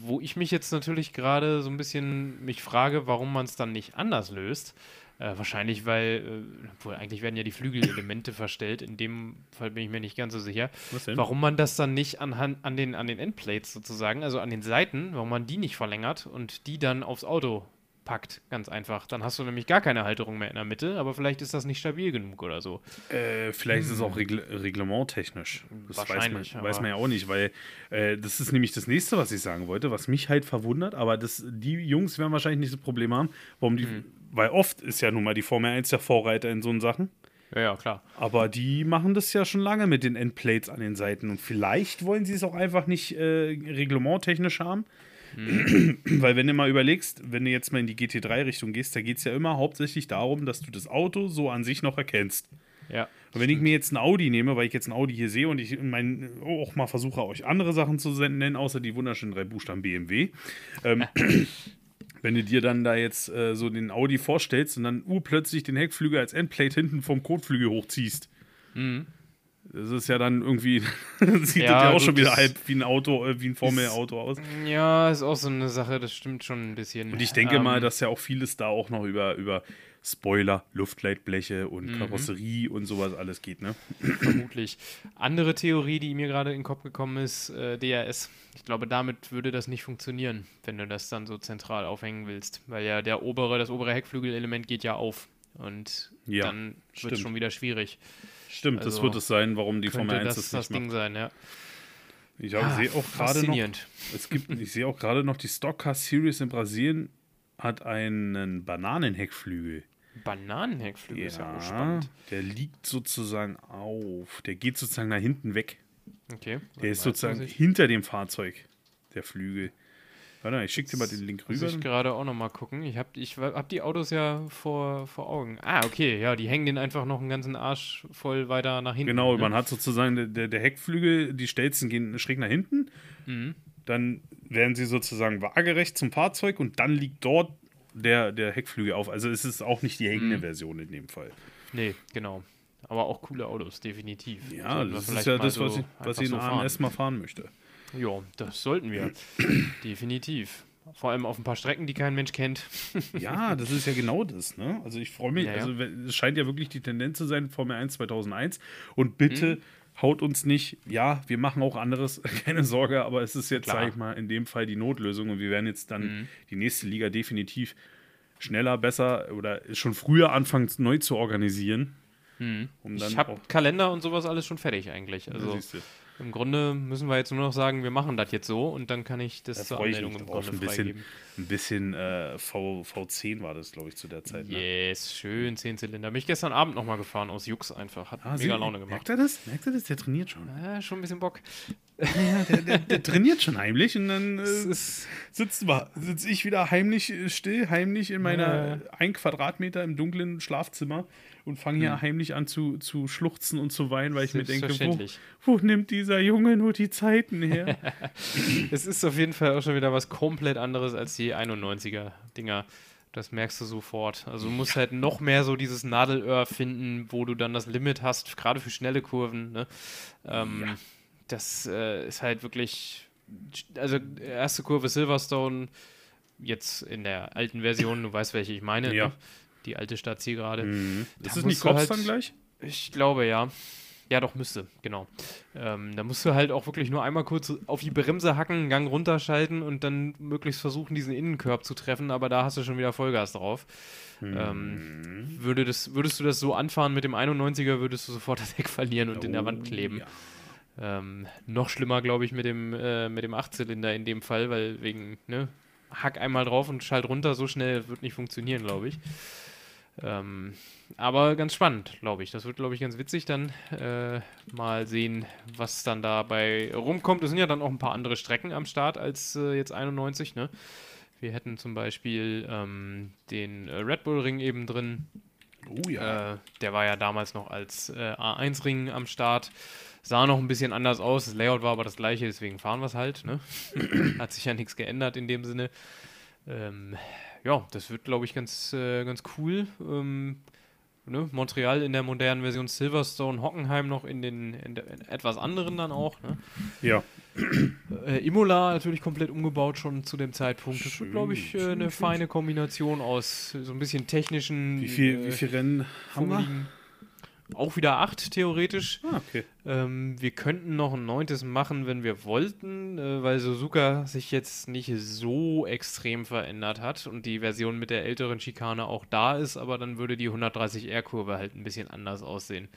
Wo ich mich jetzt natürlich gerade so ein bisschen mich frage, warum man es dann nicht anders löst. Äh, wahrscheinlich, weil, äh, obwohl eigentlich werden ja die Flügelelemente verstellt. In dem Fall bin ich mir nicht ganz so sicher. Warum man das dann nicht anhand, an, den, an den Endplates sozusagen, also an den Seiten, warum man die nicht verlängert und die dann aufs Auto packt, ganz einfach. Dann hast du nämlich gar keine Halterung mehr in der Mitte, aber vielleicht ist das nicht stabil genug oder so. Äh, vielleicht ist es auch regl reglementtechnisch. Das weiß man, Wahrscheinlich, weiß man ja auch nicht, weil äh, das ist nämlich das nächste, was ich sagen wollte, was mich halt verwundert, aber das, die Jungs werden wahrscheinlich nicht das Problem haben, warum die, Mhm. Weil oft ist ja nun mal die Formel 1 der Vorreiter in so Sachen. Ja, ja, klar. Aber die machen das ja schon lange mit den Endplates an den Seiten. Und vielleicht wollen sie es auch einfach nicht äh, reglementtechnisch haben. Weil, wenn du mal überlegst, wenn du jetzt mal in die GT3-Richtung gehst, da geht es ja immer hauptsächlich darum, dass du das Auto so an sich noch erkennst. Ja. Und wenn ich mir jetzt ein Audi nehme, weil ich jetzt ein Audi hier sehe und ich mein, auch mal versuche, euch andere Sachen zu nennen, außer die wunderschönen drei Buchstaben BMW, ähm, wenn du dir dann da jetzt äh, so den Audi vorstellst und dann urplötzlich den Heckflügel als Endplate hinten vom Kotflügel hochziehst, das ist ja dann irgendwie, sieht Ja, das ja auch gut, schon wieder halb wie ein Auto, äh, wie ein Formel-Auto aus. Ja, ist auch so eine Sache, das stimmt schon ein bisschen. Und ich denke Ähm, mal, dass ja auch vieles da auch noch über, über Spoiler, Luftleitbleche und Mhm. Karosserie und sowas alles geht, ne? Vermutlich. Andere Theorie, die mir gerade in den Kopf gekommen ist, äh, DRS. Ich glaube, damit würde das nicht funktionieren, wenn du das dann so zentral aufhängen willst. Weil ja der obere, das obere Heckflügelelement geht ja auf. Und Ja, dann wird es schon wieder schwierig. Stimmt, das Also, wird es sein, warum die Formel 1 das das, das nicht Ding macht. sein, ja. Ich hab- sehe auch gerade noch, es gibt, ich sehe auch gerade noch, die Stockcar Series in Brasilien hat einen Bananenheckflügel. Bananenheckflügel ist ja auch Ja, spannend. der liegt sozusagen auf. Der geht sozusagen nach hinten weg. Okay. Der ist sozusagen hinter dem Fahrzeug, der Flügel. Warte, ich schicke dir mal den Link Muss rüber. ich gerade auch nochmal gucken. Ich habe ich hab die Autos ja vor, vor Augen. Ah, okay, ja, die hängen den einfach noch einen ganzen Arsch voll weiter nach hinten. Genau, ne? man hat sozusagen der- der, der Heckflügel, die Stelzen gehen schräg nach hinten. Mhm. Dann werden sie sozusagen waagerecht zum Fahrzeug und dann liegt dort der, der Heckflügel auf. Also es ist auch nicht die hängende Mhm. Version in dem Fall. Nee, genau. Aber auch coole Autos, definitiv. Ja, Sollten das ist ja das, was so ich, was ich in so AMS fahren. mal fahren möchte. Ja, das sollten wir. Definitiv. Vor allem auf ein paar Strecken, die kein Mensch kennt. Ja, das ist ja genau das, ne? Also ich freue mich, Ja, ja. also es scheint ja wirklich die Tendenz zu sein, Formel 1 2001. Und bitte Mhm. Haut uns nicht, ja, wir machen auch anderes, keine Sorge, aber es ist jetzt, Klar. sag ich mal, in dem Fall die Notlösung und wir werden jetzt dann Mhm. die nächste Liga definitiv schneller, besser oder schon früher anfangen, neu zu organisieren. Um dann ich habe Kalender und sowas alles schon fertig eigentlich. Ja, Also siehst du. Im Grunde müssen wir jetzt nur noch sagen, wir machen das jetzt so und dann kann ich das Da zur Anmeldung im. Grunde Ein bisschen, freigeben. ein bisschen äh, v, V10 war das, glaube ich, zu der Zeit. Ne? Yes, schön, 10 Zylinder. Bin ich gestern Abend nochmal gefahren, aus Jux einfach. Hat Ah, mega sie- Laune gemacht. Merkt er das? Merkt er das? Der trainiert schon. Ja, schon ein bisschen Bock. Ja, der, der, der trainiert schon heimlich und dann äh, sitzt sitz ich wieder heimlich äh, still, heimlich in meiner ein Quadratmeter im dunklen Schlafzimmer und fange hier heimlich an zu, zu schluchzen und zu weinen, weil ich mir denke, wo, wo nimmt dieser Junge nur die Zeiten her? es ist auf jeden Fall auch schon wieder was komplett anderes als die 91er-Dinger. Das merkst du sofort. Also du musst halt noch mehr so dieses Nadelöhr finden, wo du dann das Limit hast, gerade für schnelle Kurven. Ne? Ähm, Das äh, ist halt wirklich. Also erste Kurve Silverstone, jetzt in der alten Version, du weißt, welche ich meine. Ja. Ne? Die alte Stadt hier gerade. mhm. Da Ist das musst nicht Cops halt- dann gleich? Ich glaube ja. Ja, doch, müsste, genau. Ähm, da musst du halt auch wirklich nur einmal kurz auf die Bremse hacken, einen Gang runterschalten und dann möglichst versuchen, diesen Innenkorb zu treffen, aber da hast du schon wieder Vollgas drauf. Ähm, würde das, würdest du das so anfahren mit dem 91er, würdest du sofort das Heck verlieren und in der Wand kleben. Oh, Ja. Ähm, noch schlimmer, glaube ich, mit dem, äh, mit dem Achtzylinder in dem Fall, weil wegen, ne, hack einmal drauf und schalt runter, so schnell wird nicht funktionieren, glaube ich. Ähm, aber ganz spannend, glaube ich. Das wird, glaube ich, ganz witzig dann äh, mal sehen, was dann dabei rumkommt. Es sind ja dann auch ein paar andere Strecken am Start als äh, jetzt 91, ne? Wir hätten zum Beispiel ähm, den Red Bull Ring eben drin. Oh ja. Äh, der war ja damals noch als äh, A1-Ring am Start. Sah noch ein bisschen anders aus. Das Layout war aber das gleiche, deswegen fahren wir es halt. Ne? Hat sich ja nichts geändert in dem Sinne. Ähm, ja, das wird, glaube ich, ganz, äh, ganz cool. Ähm, ne? Montreal in der modernen Version, Silverstone, Hockenheim noch in den in der, in etwas anderen dann auch. Ne? ja. Äh, Imola natürlich komplett umgebaut schon zu dem Zeitpunkt. Das Schön, wird, glaube ich, äh, schön, eine schön, feine Kombination aus so ein bisschen technischen. Wie viel, äh, wie viel Rennen haben wir? Auch wieder acht, theoretisch. Ah, okay. Ähm, wir könnten noch ein neuntes machen, wenn wir wollten, äh, weil Suzuka sich jetzt nicht so extrem verändert hat und die Version mit der älteren Schikane auch da ist, aber dann würde die 130R-Kurve halt ein bisschen anders aussehen.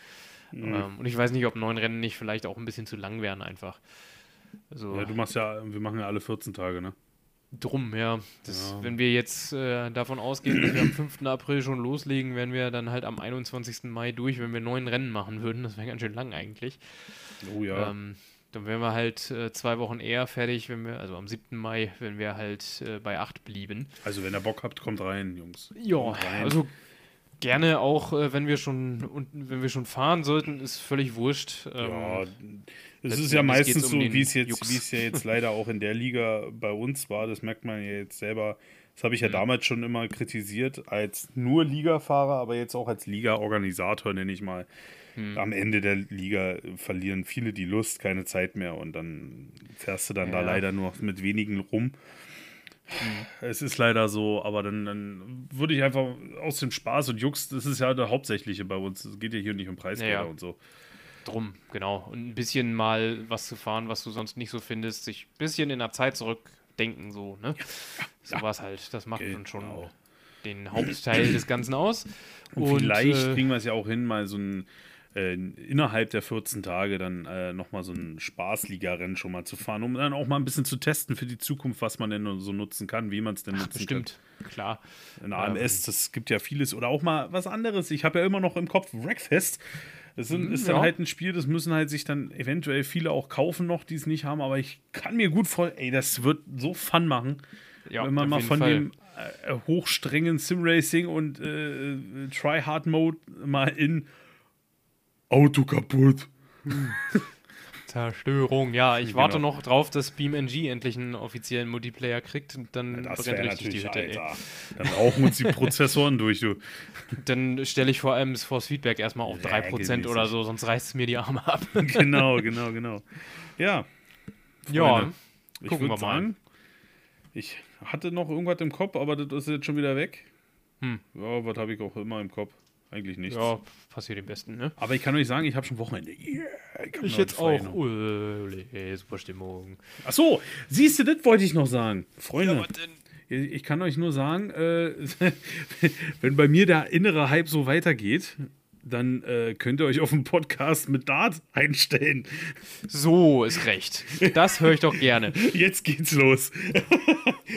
Ähm, und ich weiß nicht, ob neun Rennen nicht vielleicht auch ein bisschen zu lang wären einfach. Also Ja, du machst ja, wir machen ja alle 14 Tage, ne? Drum, ja. Das, Ja. Wenn wir jetzt äh, davon ausgehen, dass wir am 5. April schon loslegen, wären wir dann halt am 21. Mai durch, wenn wir neun Rennen machen würden. Das wäre ganz schön lang eigentlich. Oh ja. Ähm, dann wären wir halt äh, zwei Wochen eher fertig, wenn wir, also am 7. Mai, wenn wir halt äh, bei 8 blieben. also wenn ihr Bock habt, kommt rein, Jungs. Ja, also gerne auch, äh, wenn wir schon und wenn wir schon fahren sollten, ist völlig wurscht. Ähm, Ja, es ist ja meistens um so, wie es jetzt, wie es ja jetzt leider auch in der Liga bei uns war. Das merkt man ja jetzt selber. Das habe ich ja Mhm. damals schon immer kritisiert, als nur Ligafahrer, aber jetzt auch als Liga-Organisator, nenne ich mal. Mhm. Am Ende der Liga verlieren viele die Lust, keine Zeit mehr und dann fährst du dann da Ja. leider nur mit wenigen rum. Es ist leider so, aber dann, dann würde ich einfach aus dem Spaß und Jux, das ist ja der Hauptsächliche bei uns. Es geht ja hier nicht um Preisgelder ja. und so. Drum, genau. Und ein bisschen mal was zu fahren, was du sonst nicht so findest, sich ein bisschen in der Zeit zurückdenken, so, ne? Sowas halt, das macht dann schon Genau. den Hauptteil des Ganzen aus. Und, vielleicht äh, kriegen wir es ja auch hin, mal so ein äh, innerhalb der 14 Tage dann äh, nochmal so ein Spaßliga-Rennen schon mal zu fahren, um dann auch mal ein bisschen zu testen für die Zukunft, was man denn so nutzen kann, wie man es denn nutzen bestimmt, klar. kann. In AMS, das gibt ja vieles. Oder auch mal was anderes. Ich habe ja immer noch im Kopf Wreckfest. Das sind, ist dann ja. halt ein Spiel, das müssen halt sich dann eventuell viele auch kaufen noch, die es nicht haben, aber ich kann mir gut voll, ey, das wird so Fun machen. Ja, wenn man mal von Fall. dem äh, hochstrengen Simracing und äh, Try-Hard-Mode mal in Auto kaputt. Zerstörung, ja, ich Genau. warte noch drauf, dass BeamNG endlich einen offiziellen Multiplayer kriegt und dann Das brennt richtig die natürlich, Hütte, ey. Dann rauchen uns die Prozessoren durch, du. Dann stelle ich vor allem das Force Feedback erstmal auf 3% oder so, sonst reißt es mir die Arme ab. genau, genau, genau. Ja, Ja, ich gucken würde wir mal. sagen, ich hatte noch irgendwas im Kopf, aber das ist jetzt schon wieder weg. Hm. Ja, was habe ich auch immer im Kopf? Eigentlich nichts. ja, passiert dem Besten, ne? Aber ich kann euch sagen, ich habe schon Wochenende. Yeah, Ich noch jetzt auch. Ule, super Stimmung. Ach so, siehst du, das wollte ich noch sagen. Freunde, ich kann euch nur sagen, äh, wenn bei mir der innere Hype so weitergeht, dann äh, könnt ihr euch auf einen Podcast mit Dart einstellen. So ist recht. Das höre ich doch gerne. Jetzt geht's los.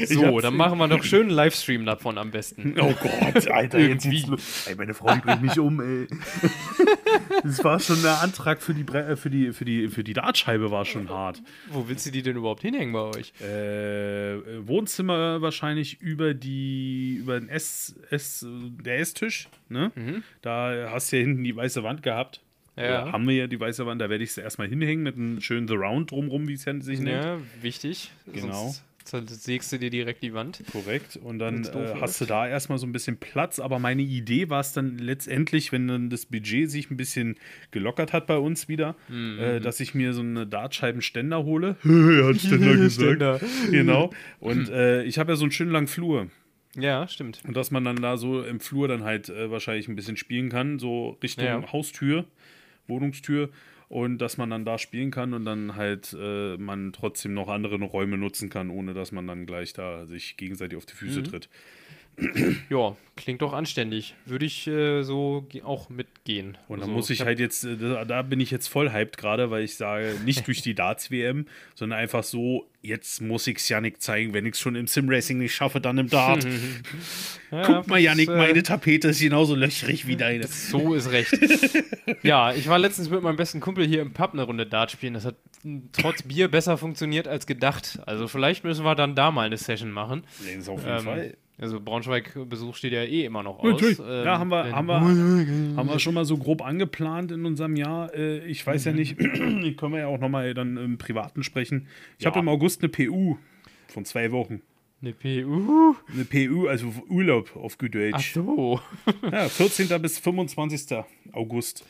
So, dann machen wir doch schön einen Livestream davon am besten. Oh Gott, Alter, jetzt geht's los. Ey, meine Frau bringt mich um, ey. Das war schon der Antrag für die, Bre äh, für die, für die, für die Dartscheibe war schon hart. Wo willst du die denn überhaupt hinhängen bei euch? Äh, Wohnzimmer wahrscheinlich über die, über den Ess, Ess, der Esstisch, ne? Da hast du ja hinten die weiße Wand gehabt. Ja. Haben wir ja die weiße Wand, da werde ich es erstmal hinhängen mit einem schönen The Round drumrum, wie es ja sich nennt. Ja, wichtig. Genau. Sonst sägst du dir direkt die Wand. Korrekt. Und dann äh, hast du da erstmal so ein bisschen Platz. Aber meine Idee war es dann letztendlich, wenn dann das Budget sich ein bisschen gelockert hat bei uns wieder, Mhm. äh, dass ich mir so eine Dartscheibenständer hole. hat Ständer gesagt. Ständer. Genau. Und äh, ich habe ja so einen schönen langen Flur. Ja, stimmt. Und dass man dann da so im Flur dann halt äh, wahrscheinlich ein bisschen spielen kann, so Richtung Ja. Haustür, Wohnungstür. Und dass man dann da spielen kann und dann halt äh, man trotzdem noch andere Räume nutzen kann, ohne dass man dann gleich da sich gegenseitig auf die Füße Mhm. tritt. Ja, klingt doch anständig. Würde ich äh, so auch mitgehen. Und dann Also, muss ich halt jetzt, äh, da, bin ich jetzt voll hyped gerade, weil ich sage, nicht durch die Darts-WM, sondern einfach so, jetzt muss ich es Yannick zeigen, wenn ich es schon im Sim-Racing nicht schaffe, dann im Dart. Ja, Guck mal, das, Yannick, äh, meine Tapete ist genauso löchrig wie deine. So ist recht. ja, ich war letztens mit meinem besten Kumpel hier im Pub eine Runde Dart spielen. Das hat mh, trotz Bier besser funktioniert als gedacht. Also vielleicht müssen wir dann da mal eine Session machen. Ist auf jeden Ähm, Fall. Also Braunschweig-Besuch steht ja eh immer noch aus. Natürlich. Ähm, ja, haben wir, haben, wir, haben wir schon mal so grob angeplant in unserem Jahr. Äh, ich weiß ja nicht, können wir ja auch nochmal dann im Privaten sprechen. Ich Ja. habe im August eine PU von zwei Wochen. Eine PU. Eine PU, also Urlaub auf gut Ach Deutsch. so. Ja, 14. bis 25. August.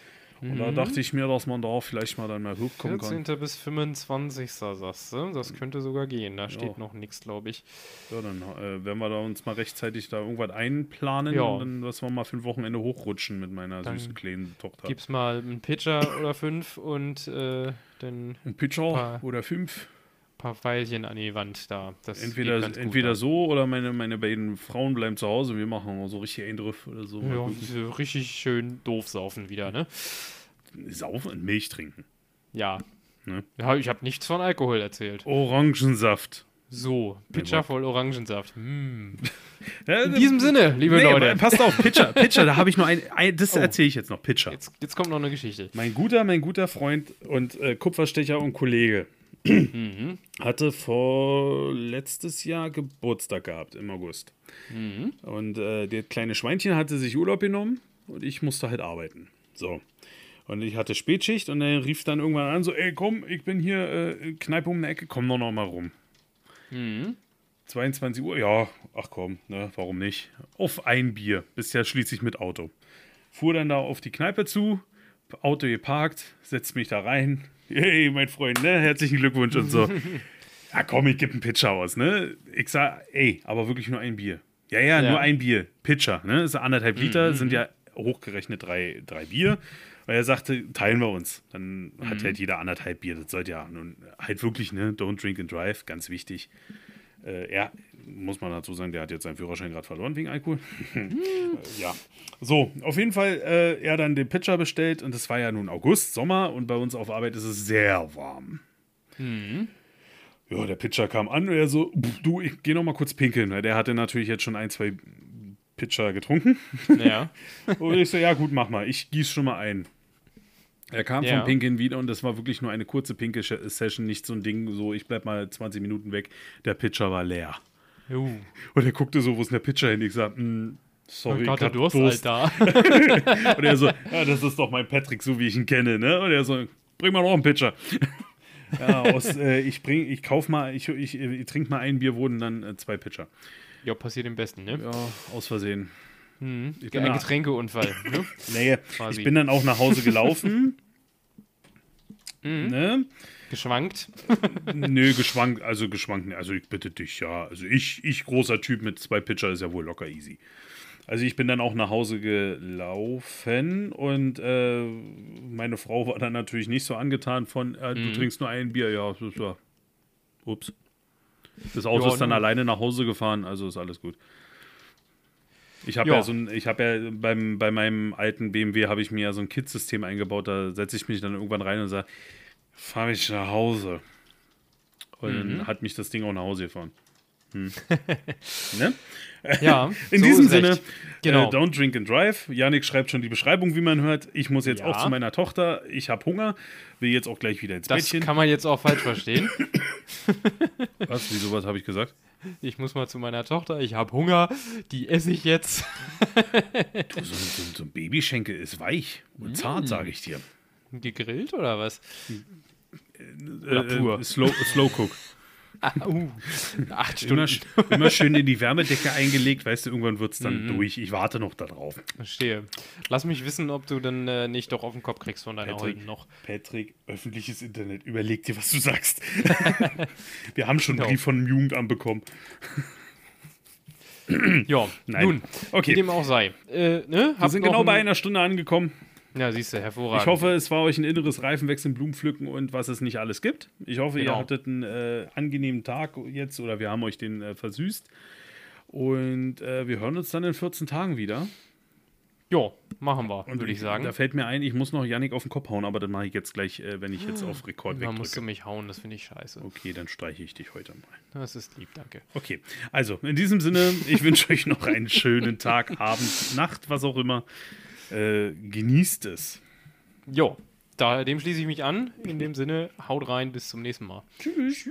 Und Mhm. da dachte ich mir, dass man da vielleicht mal dann mal hochkommen 14. kann. bis 25. sagst du. Das könnte sogar gehen. Da steht noch nichts, glaube ich. Ja, dann äh, werden wir da uns mal rechtzeitig da irgendwas einplanen Ja. und dann, dass wir mal für ein Wochenende hochrutschen mit meiner Dann süßen kleinen Tochter. Gib's mal einen Pitcher oder fünf und äh, dann Ein Pitcher oder fünf. Paar Pfeilchen an die Wand da. Das Entweder, entweder so oder meine, meine beiden Frauen bleiben zu Hause. Wir machen mal so richtig Eindriff oder so. Ja, richtig schön doof saufen wieder, ne? Saufen und Milch trinken. Ja. Ne? ja ich habe nichts von Alkohol erzählt. Orangensaft. So, Pitcher voll Orangensaft. Hm. In diesem Sinne, liebe nee, Leute. Passt auf, Pitcher, Pitcher, da habe ich nur ein, ein das Oh. erzähle ich jetzt noch, Pitcher. Jetzt, jetzt kommt noch eine Geschichte. Mein guter, mein guter Freund und äh, Kupferstecher und Kollege Mhm. hatte vor letztes Jahr Geburtstag gehabt im August. Mhm. Und äh, der kleine Schweinchen hatte sich Urlaub genommen und ich musste halt arbeiten. So. Und ich hatte Spätschicht und er rief dann irgendwann an, so, ey, komm, ich bin hier, äh, Kneipe um die Ecke, komm doch noch mal rum. Mhm. 22 Uhr, ja, ach komm, ne, warum nicht? Auf ein Bier, bisher schließlich mit Auto. Fuhr dann da auf die Kneipe zu, Auto geparkt, setzt mich da rein. Hey, mein Freund, ne, herzlichen Glückwunsch und so. ja, komm, ich gebe einen Pitcher aus, ne? Ich sag, ey, aber wirklich nur ein Bier. Ja, ja, Ja. nur ein Bier. Pitcher, ne? Das ist anderthalb Liter, sind ja hochgerechnet drei, drei Bier. Und er sagte, teilen wir uns. Dann hat halt jeder anderthalb Bier. Das sollte ja nun halt wirklich, ne? Don't drink and drive, ganz wichtig. Äh, er, muss man dazu sagen, der hat jetzt seinen Führerschein gerade verloren wegen Alkohol. ja. So, auf jeden Fall, äh, er dann den Pitcher bestellt und es war ja nun August, Sommer und bei uns auf Arbeit ist es sehr warm. Ja, der Pitcher kam an und er so, "Pff, du, ich geh noch mal kurz pinkeln. Der hatte natürlich jetzt schon ein, zwei Pitcher getrunken. Ja. Und ich so, ja gut, mach mal, ich gieß schon mal ein. Er kam Ja. vom Pinkeln wieder und das war wirklich nur eine kurze Pinkel-Session, nicht so ein Ding, so ich bleib mal 20 Minuten weg. Der Pitcher war leer. Uh, Und er guckte so, wo ist denn der Pitcher hin? Ich sag, "Mm, sorry, ich hab Durst, Durst. Alter. Und er so, ja, das ist doch mein Patrick, so wie ich ihn kenne, ne? Und er so, bring mal noch einen Pitcher. ja, aus, äh, ich bring, ich kauf mal, ich, ich, ich trink mal ein Bier, wurden dann äh, zwei Pitcher. ja, passiert im Besten, ne? Ja, aus Versehen. Mhm. Ich bin Ein Getränkeunfall. Ne? Nee, Quasi. ich bin dann auch nach Hause gelaufen. Ne? Geschwankt. Nö, geschwankt, also geschwankt, also ich bitte dich, ja. Also ich, ich großer Typ mit zwei Pitcher ist ja wohl locker easy. Also ich bin dann auch nach Hause gelaufen und äh, meine Frau war dann natürlich nicht so angetan von, äh, du trinkst nur ein Bier, ja, das ist ja. Ups. Das Auto Ja, ist dann nun. alleine nach Hause gefahren, also ist alles gut. Ich habe ja. Ja. so ein, ich habe ja beim, bei meinem alten BMW habe ich mir ja so ein Kit-System eingebaut, da setze ich mich dann irgendwann rein und sage, fahr mich nach Hause. Und Mhm. dann hat mich das Ding auch nach Hause gefahren. Hm. ne? Ja, In so diesem Sinne. Genau. äh, don't drink and drive. Janik schreibt schon die Beschreibung, wie man hört. Ich muss jetzt Ja. auch zu meiner Tochter. Ich habe Hunger, will jetzt auch gleich wieder ins das Bettchen. kann man jetzt auch falsch verstehen. Was, wieso was habe ich gesagt? Ich muss mal zu meiner Tochter, ich habe Hunger, die esse ich jetzt. Du, so, so, so ein Babyschenkel ist weich und Mm. zart, sage ich dir. Gegrillt oder was? Äh, äh, slow, slow Cook. Ah, uh, acht Immer, Stunden. sch- immer schön in die Wärmedecke eingelegt, weißt du, irgendwann wird es dann Mhm. durch. Ich warte noch darauf. Verstehe. Lass mich wissen, ob du dann äh, nicht doch auf den Kopf kriegst von deiner Patrick. Holden noch. Patrick, öffentliches Internet, überleg dir, was du sagst. Wir haben schon einen Genau. Brief von dem Jugendamt bekommen. Ja, Nein. nun, Okay. wie dem auch sei. Äh, ne? Wir sind genau bei ein- einer Stunde angekommen. Ja, siehst du, hervorragend. Ich hoffe, es war euch ein inneres Reifenwechseln, Blumenpflücken und was es nicht alles gibt. Ich hoffe, ihr Genau. hattet einen äh, angenehmen Tag jetzt oder wir haben euch den äh, versüßt. Und äh, wir hören uns dann in 14 Tagen wieder. Ja, machen wir, Und würde ich sagen. Da fällt mir ein, ich muss noch Yannick auf den Kopf hauen, aber das mache ich jetzt gleich, äh, wenn ich jetzt auf Rekord Da musst du wegdrücke. mich hauen, das finde ich scheiße. Okay, dann streiche ich dich heute mal. Das ist lieb, danke. Okay, also in diesem Sinne, ich wünsche euch noch einen schönen Tag, Abend, Nacht, was auch immer. Äh, genießt es. Jo, da, dem schließe ich mich an. In dem Sinne, haut rein, bis zum nächsten Mal. Tschüss.